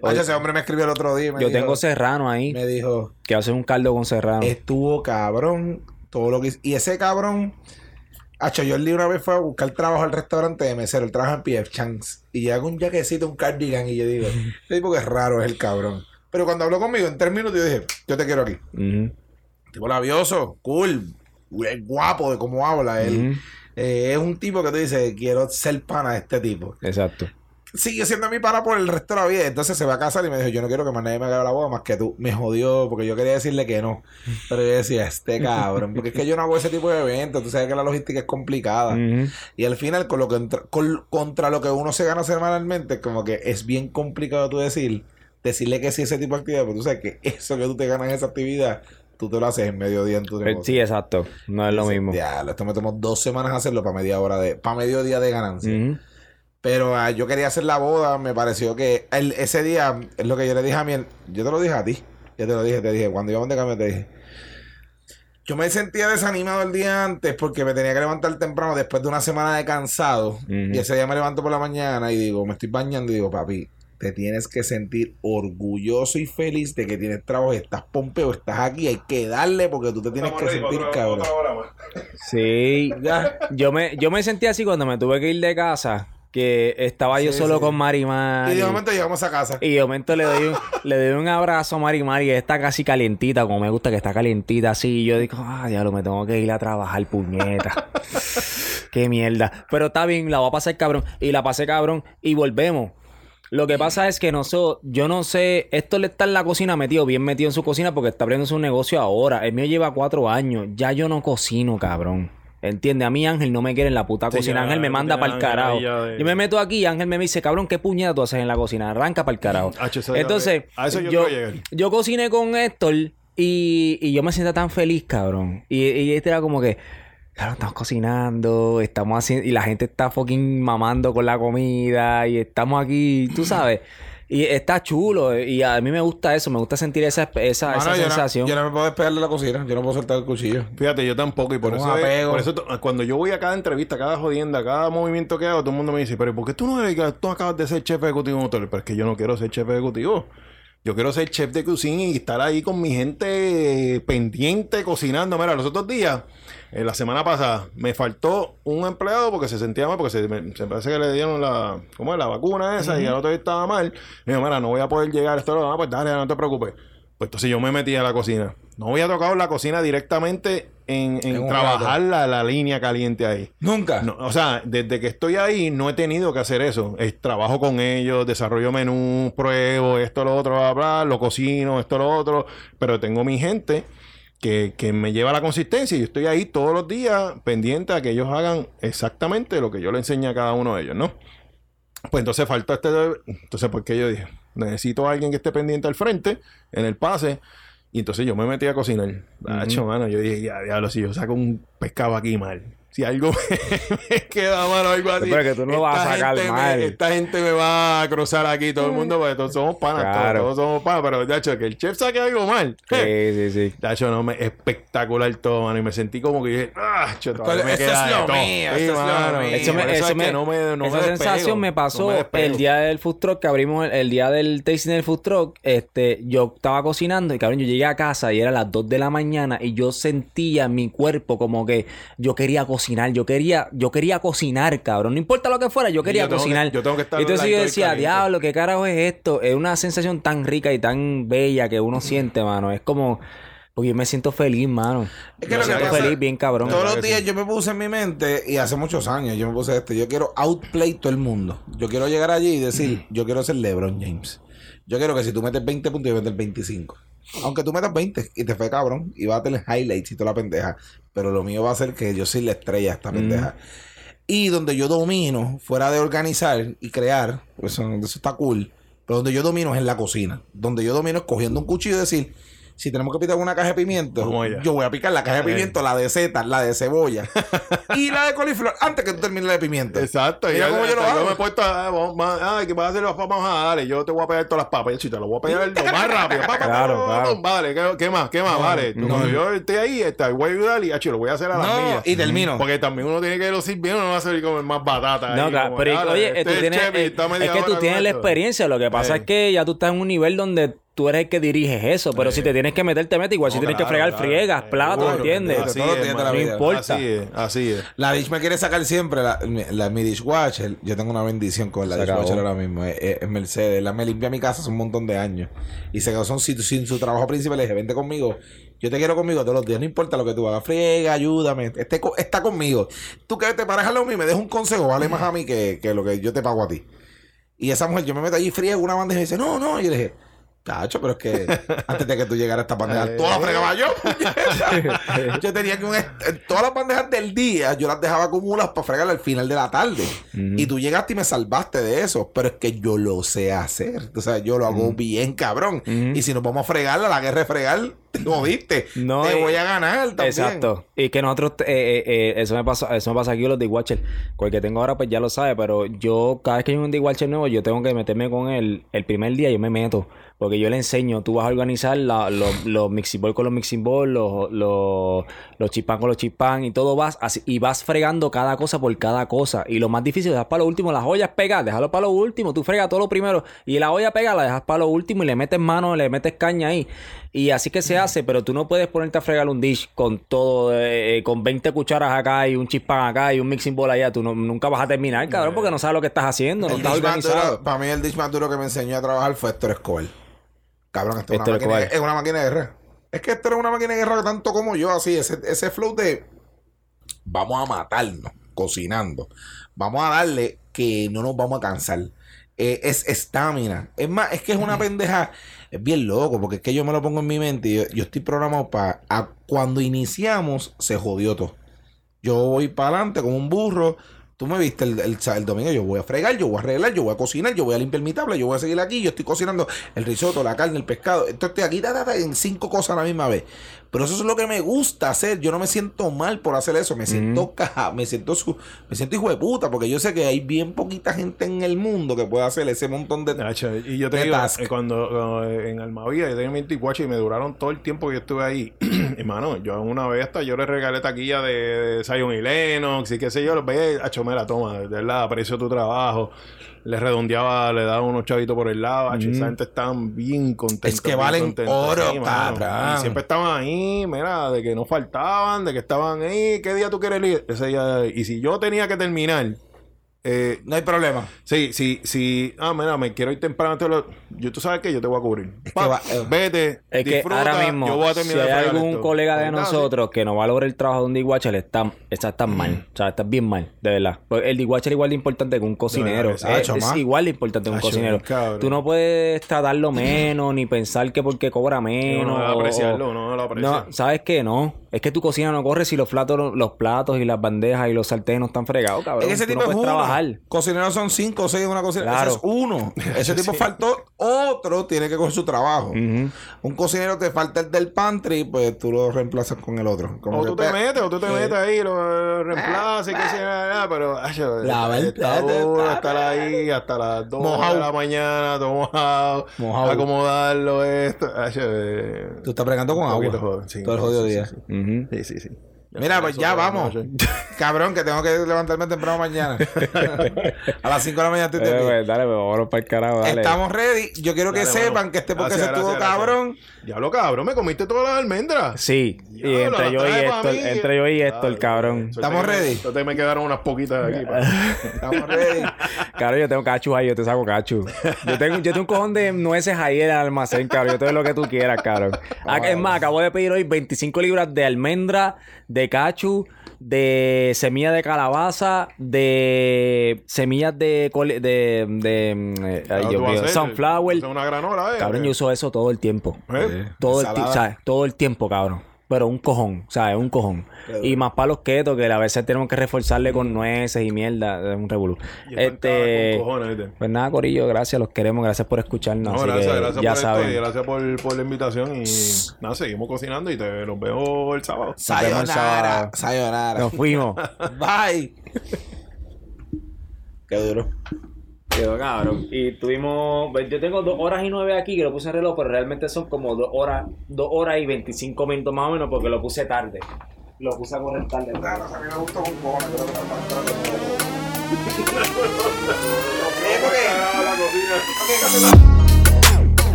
Oye, ese hombre me escribió el otro día me Yo dijo, tengo serrano ahí, me dijo, que hace un caldo con serrano. estuvo cabrón todo lo que. Y ese cabrón, Hacho, yo el día una vez fue a buscar trabajo al restaurante de mesero, él trabaja en PF Chance. Y llega un jaquecito, un cardigan, y yo digo, este tipo que es raro es el cabrón. Pero cuando habló conmigo en tres minutos, yo dije, yo te quiero aquí. Tipo labioso, cool, es guapo de cómo habla él. Eh, es un tipo que tú dices, quiero ser pana de este tipo. Exacto. Sigue siendo mi pana por el resto de la vida. Entonces se va a casar y me dijo, yo no quiero que más nadie me haga la boda más que tú. Me jodió porque yo quería decirle que no. Pero yo decía, este cabrón. Porque es que yo no hago ese tipo de eventos. Tú sabes que la logística es complicada. Y al final, con lo que con- contra lo que uno se gana semanalmente, como que es bien complicado tú decir, decirle que sí a ese tipo de actividad. Pero tú sabes que eso que tú te ganas en esa actividad, tú te lo haces en mediodía en tu Eh, negocio. Sí, exacto. No es lo mismo. Ya, esto me tomó dos semanas hacerlo para media hora de, para medio día de ganancia. Pero ah, yo quería hacer la boda, me pareció que el- ese día, es lo que yo le dije a mi, yo te lo dije a ti, yo te lo dije, te dije, cuando íbamos de cambio te dije, yo me sentía desanimado el día antes porque me tenía que levantar temprano después de una semana de cansado. Y ese día me levanto por la mañana y digo, me estoy bañando y digo, papi, te tienes que sentir orgulloso y feliz de que tienes trabajo, estás pompeo, estás aquí, hay que darle porque tú te tienes que sentir cabrón. Sí. Ya. Yo me, yo me sentí así cuando me tuve que ir de casa, que estaba yo solo sí. con Mari Mari. Y de momento llegamos a casa. Y de momento le doy un, le doy un abrazo a Mari Mari, que está casi calientita, como me gusta que está calientita así. Y yo digo, ah, diablo, me tengo que ir a trabajar, puñeta. Qué mierda. Pero está bien, la voy a pasar cabrón. Y la pasé cabrón y volvemos. Lo que pasa es que no sé, yo no sé, esto le está en la cocina metido, bien metido en su cocina porque está abriendo su negocio ahora. El mío lleva cuatro años, ya yo no cocino, cabrón. ¿Entiendes? A mí Ángel no me quiere en la puta Sí, cocina. ya, Ángel me manda para el carajo. de- Yo me meto aquí y Ángel me dice, cabrón, ¿qué puñeta tú haces en la cocina? Arranca para el carajo. Ya- Entonces, a eso yo yo, yo cociné con Héctor y, y yo me siento tan feliz, cabrón. Y, y este era como que, claro, estamos cocinando, estamos haciendo, y la gente está fucking mamando con la comida, y estamos aquí, tú sabes. Y está chulo, y a mí me gusta eso, me gusta sentir esa, esa, esa Mano, yo no- sensación. yo no me puedo despegar de la cocina, yo no puedo soltar el cuchillo. Fíjate, yo tampoco, y por Tengo eso, apego. por eso cuando yo voy a cada entrevista, a cada jodienda, a cada movimiento que hago, todo el mundo me dice, pero ¿por qué tú no eres- tú acabas de ser chef ejecutivo en un hotel? Pero es que yo no quiero ser chef ejecutivo. Yo quiero ser chef de cocina y estar ahí con mi gente pendiente cocinando. Mira, los otros días, eh, la semana pasada, me faltó un empleado porque se sentía mal, porque se, me- se parece que le dieron la, ¿cómo es? la vacuna esa y el otro día estaba mal. Y yo, mira, no voy a poder llegar esto, lo demás, pues dale, no te preocupes. Pues entonces yo me metí a la cocina. No había tocado la cocina directamente en, en trabajar la, la línea caliente ahí. Nunca. No, o sea, desde que estoy ahí no he tenido que hacer eso. Es, trabajo con ellos, desarrollo menú, pruebo esto, lo otro, bla, bla, lo cocino, esto, lo otro. Pero tengo mi gente que, que me lleva la consistencia y yo estoy ahí todos los días pendiente a que ellos hagan exactamente lo que yo le enseño a cada uno de ellos, ¿no? Pues entonces faltó este... Entonces, ¿por qué yo dije? Necesito a alguien que esté pendiente al frente, en el pase. Y entonces yo me metí a cocinar. Nacho, mano, yo dije, ya, diablo, si yo saco un pescado aquí mal. Si algo me, me queda mal o algo así. Pero que tú no lo vas a esta sacar gente me- mal. esta gente me va a cruzar aquí, todo el mundo, porque todos somos panas, todos- Claro. todos, somos panas. Pero, Nacho, que el chef saque algo mal. Sí, sí, sí. Nacho, no, me, espectacular todo, mano. Y me sentí como que dije, ah, cho, todavía me Eso queda es lo todo". mío, Sí, eso es lo mío. Eso me, Por eso es me- que no me, no esa me despego, sensación me no pasó el día del food truck que abrimos el, el día del tasting del food truck. Este, yo estaba cocinando y cabrón, yo llegué a casa y era las 2 de la mañana y yo sentía en mi cuerpo como que yo quería cocinar, yo quería, yo quería cocinar, cabrón. No importa lo que fuera, yo quería yo tengo que- cocinar. yo tengo que estar Entonces yo decía, caliente. diablo, qué carajo es esto. Es una sensación tan rica y tan bella que uno siente, mano. Es como, porque yo me siento feliz, mano. Es que me lo que siento pasa- feliz, bien cabrón. Todos los días sí. yo me puse en mi mente, y hace muchos años yo me puse este, yo quiero outplay todo el mundo. Yo quiero llegar allí y decir, yo quiero ser LeBron James. Yo quiero que si tú metes 20 puntos, yo meter 25. Aunque tú metas 20 y te fue cabrón, y vas a tener highlights y toda la pendeja. Pero lo mío va a ser que yo soy la estrella esta pendeja. Y donde yo domino, fuera de organizar y crear, pues eso, eso está cool. Pero donde yo domino es en la cocina. Donde yo domino es cogiendo un cuchillo y decir, si tenemos que picar una caja de pimiento, yo voy a picar la caja de pimiento, la de seta, la de cebolla y la de coliflor antes que tú termines la de pimiento. Exacto. Mira y cómo yo lo me he puesto, ah, vamos, ah, que vas a hacer las papas, ah, dale, yo te voy a pegar todas las papas, y te lo voy a pegar lo más rápido. Claro, claro. Vale, ¿qué, qué más? ¿Qué más? vale. Tú, Cuando yo esté ahí, está, voy a ayudar y acho, lo voy a hacer a las No, mías. y termino. Porque también uno tiene que lucir bien, uno no va a ser como más batata. No, ahí, claro, como, pero dale, oye, este tú es tienes, chef y eh, es que tú tienes la experiencia. Lo que pasa es que ya tú estás en un nivel donde tú eres el que diriges eso. Pero si te tienes que meter, te metes. Igual si tienes claro, que fregar, claro. friegas, Eh, platos, seguro, ¿entiendes? Así es, la vida. No importa. Así es, así es. La Dish me quiere sacar siempre la, mi- la- mi dishwasher. Yo tengo una bendición con la Se dishwasher acabó. ahora mismo. Es, es- es Mercedes. La me limpia mi casa hace un montón de años. Y se quedó sin, sin su trabajo principal. Le dije, vente conmigo. Yo te quiero conmigo todos los días. No importa lo que tú hagas. Friega, ayúdame. Esté co- está conmigo. Tú que te paras al lado mío y me dejas un consejo. Vale más a mí que, que lo que yo te pago a ti. Y esa mujer, yo me meto allí friego una bandeja y me dice, no, no. Y yo le dije, Cacho, pero es que antes de que tú llegaras a esta bandeja, todas las fregaba yo. yo tenía que un todas las bandejas del día, yo las dejaba acumulas para fregar al final de la tarde. Y tú llegaste y me salvaste de eso. Pero es que yo lo sé hacer. O sea, yo lo hago bien, cabrón. Y si nos vamos a fregar, a la guerra de fregar, te jodiste. No, te y- voy a ganar también. Exacto. Y que nosotros, eh, eh, eh, eso me pasa, eso me pasa aquí con los de Watcher. Con el que tengo ahora, pues ya lo sabe, pero yo, cada vez que hay un de Watcher nuevo, yo tengo que meterme con él. El primer día yo me meto. Porque yo le enseño, tú vas a organizar la- los, los mixing ball con los mixing ball, los, los, los chipán con los chipán y todo vas así, y vas fregando cada cosa por cada cosa. Y lo más difícil es dejar para lo último, las ollas pegadas, déjalo para lo último, tú fregas todo lo primero. Y la olla pegada la dejas para lo último y le metes mano, le metes caña ahí. Y así que se hace, pero tú no puedes ponerte a fregar un dish con todo, eh, con 20 cucharas acá y un chispán acá y un mixing bowl allá. Tú no- nunca vas a terminar, cabrón, porque no sabes lo que estás haciendo, no El estás organizado. duro- para mí el dish más duro que me enseñó a trabajar fue Héctor Escobar. Cabrón, esto es, Héctor una máquina, es una máquina de guerra. Es que esto era una máquina de guerra tanto como yo, así, ese, ese flow de vamos a matarnos cocinando. Vamos a darle que no nos vamos a cansar. Eh, es estamina. Es más, es que es una pendeja. Es bien loco, porque es que yo me lo pongo en mi mente y yo, estoy programado para. Cuando iniciamos, se jodió todo. Yo voy para adelante como un burro. Tú me viste el, el, el domingo, yo voy a fregar, yo voy a arreglar, yo voy a cocinar, yo voy a limpiar mi tabla, yo voy a seguir aquí, yo estoy cocinando el risotto, la carne, el pescado. Entonces estoy aquí ta, en cinco cosas a la misma vez. Pero eso es lo que me gusta hacer. Yo no me siento mal por hacer eso. Me siento caja, me siento su, me siento hijo de puta, porque yo sé que hay bien poquita gente en el mundo que puede hacer ese montón de. Nacho, y yo te digo, eh, cuando, cuando, eh, en Almavía yo tenía mi anticuache y me duraron todo el tiempo que yo estuve ahí. Hermano, yo una vez hasta yo le regalé taquilla de, de Zion y Lennox y qué sé yo, los veía, acho, me la toma, de verdad, aprecio tu trabajo. Le redondeaba, le daba unos chavitos por el lado, acho, esa gente estaban bien contentos. Es que valen oro, cabrón. Y siempre estaban ahí, mira, de que no faltaban, de que estaban ahí, ¿qué día tú quieres ir? Ese día, y si yo tenía que terminar, Eh, No hay problema. sí, sí, sí. Ah, mira, me quiero ir temprano. te lo- Yo, tú sabes que yo te voy a cubrir. Pa, va- eh. vete. Es que disfruta, ahora mismo, yo voy a si terminar hay algún esto. colega de nosotros que no valora el trabajo de un D-Watcher, está, está, está mal. O sea, está bien mal, de verdad. Pues El D-Watcher es igual de importante que un cocinero. verdad Es, igual de importante que un cocinero. cabrón. Tú no puedes tratarlo menos, ni pensar que porque cobra menos. Uno debe o- apreciarlo, o- uno lo aprecia. No, ¿sabes qué? No. Es que tu cocina no corre si los platos, los platos y las bandejas y los sartenes no están fregados, cabrón. Es que ese tipo no es uno. trabajar. Cocineros son cinco o seis en una cocina. Claro. Ese es uno. Ese tipo faltó. Otro tiene que coger su trabajo. Un cocinero te falta el del pantry, pues tú lo reemplazas con el otro. Como O tú te metes, o tú te metes ahí, lo reemplazas y que sea, pero ay, La verdad, estar ahí hasta las 2 Mojado. de la mañana, todo mojado, Mojado. acomodarlo, esto. ay, eh, Tú estás bregando con agua. poquito joder, sí, todo el jodido sí, día. sí, Ujú. Sí, sí, sí. Mira, pues ya vamos. Cabrón, que tengo que levantarme temprano mañana. a las 5 de la mañana estoy Eh, de pues, dale, pues, vámonos para el carajo, dale. Estamos ready. Yo quiero que Dale, sepan que este podcast Gracias, estuvo gracias, cabrón. Diablo, cabrón, me comiste todas las almendras. Sí, y entre yo y mí. entre yo y Héctor, Dale, cabrón. suerte ¿Estamos ready? que me quedaron unas poquitas aquí. pa. Estamos ready. Cabrón, yo tengo cachu ahí, yo te saco cachu. Yo tengo, yo tengo un cojón de nueces ahí en el almacén, cabrón. Yo te doy lo que tú quieras, cabrón. Es más, acabo de pedir hoy 25 libras de almendra, de cachu, de semilla de calabaza, de semillas de... cole- de, de, mm, eh, ay, mío, sunflower. hacer una granola, eh. Cabrón, yo uso eso todo el tiempo. ¿Eh? Todo el. ¿sabes? todo el tiempo, cabrón. Pero un cojón, ¿sabes? Un cojón. Y más para los ketos, que a veces tenemos que reforzarle con nueces y mierda. Es un revolú. Este. con cojones, ¿viste? Pues nada, Corillo, gracias, los queremos, gracias por escucharnos. No, así gracias, que gracias ya por esto y gracias por, por la invitación. Y nada, seguimos cocinando y te los veo el sábado. vemos el Sayonara. sábado. Sayonara. Nos fuimos. Bye. Qué duro. Quedó cabrón. Y tuvimos. pues, Yo tengo dos horas y nueve aquí, que lo puse en reloj, pero realmente son como dos horas, dos horas y veinticinco minutos más o menos, porque lo puse tarde. Lo puse a correr tarde. Claro, a mí me con cojones, pero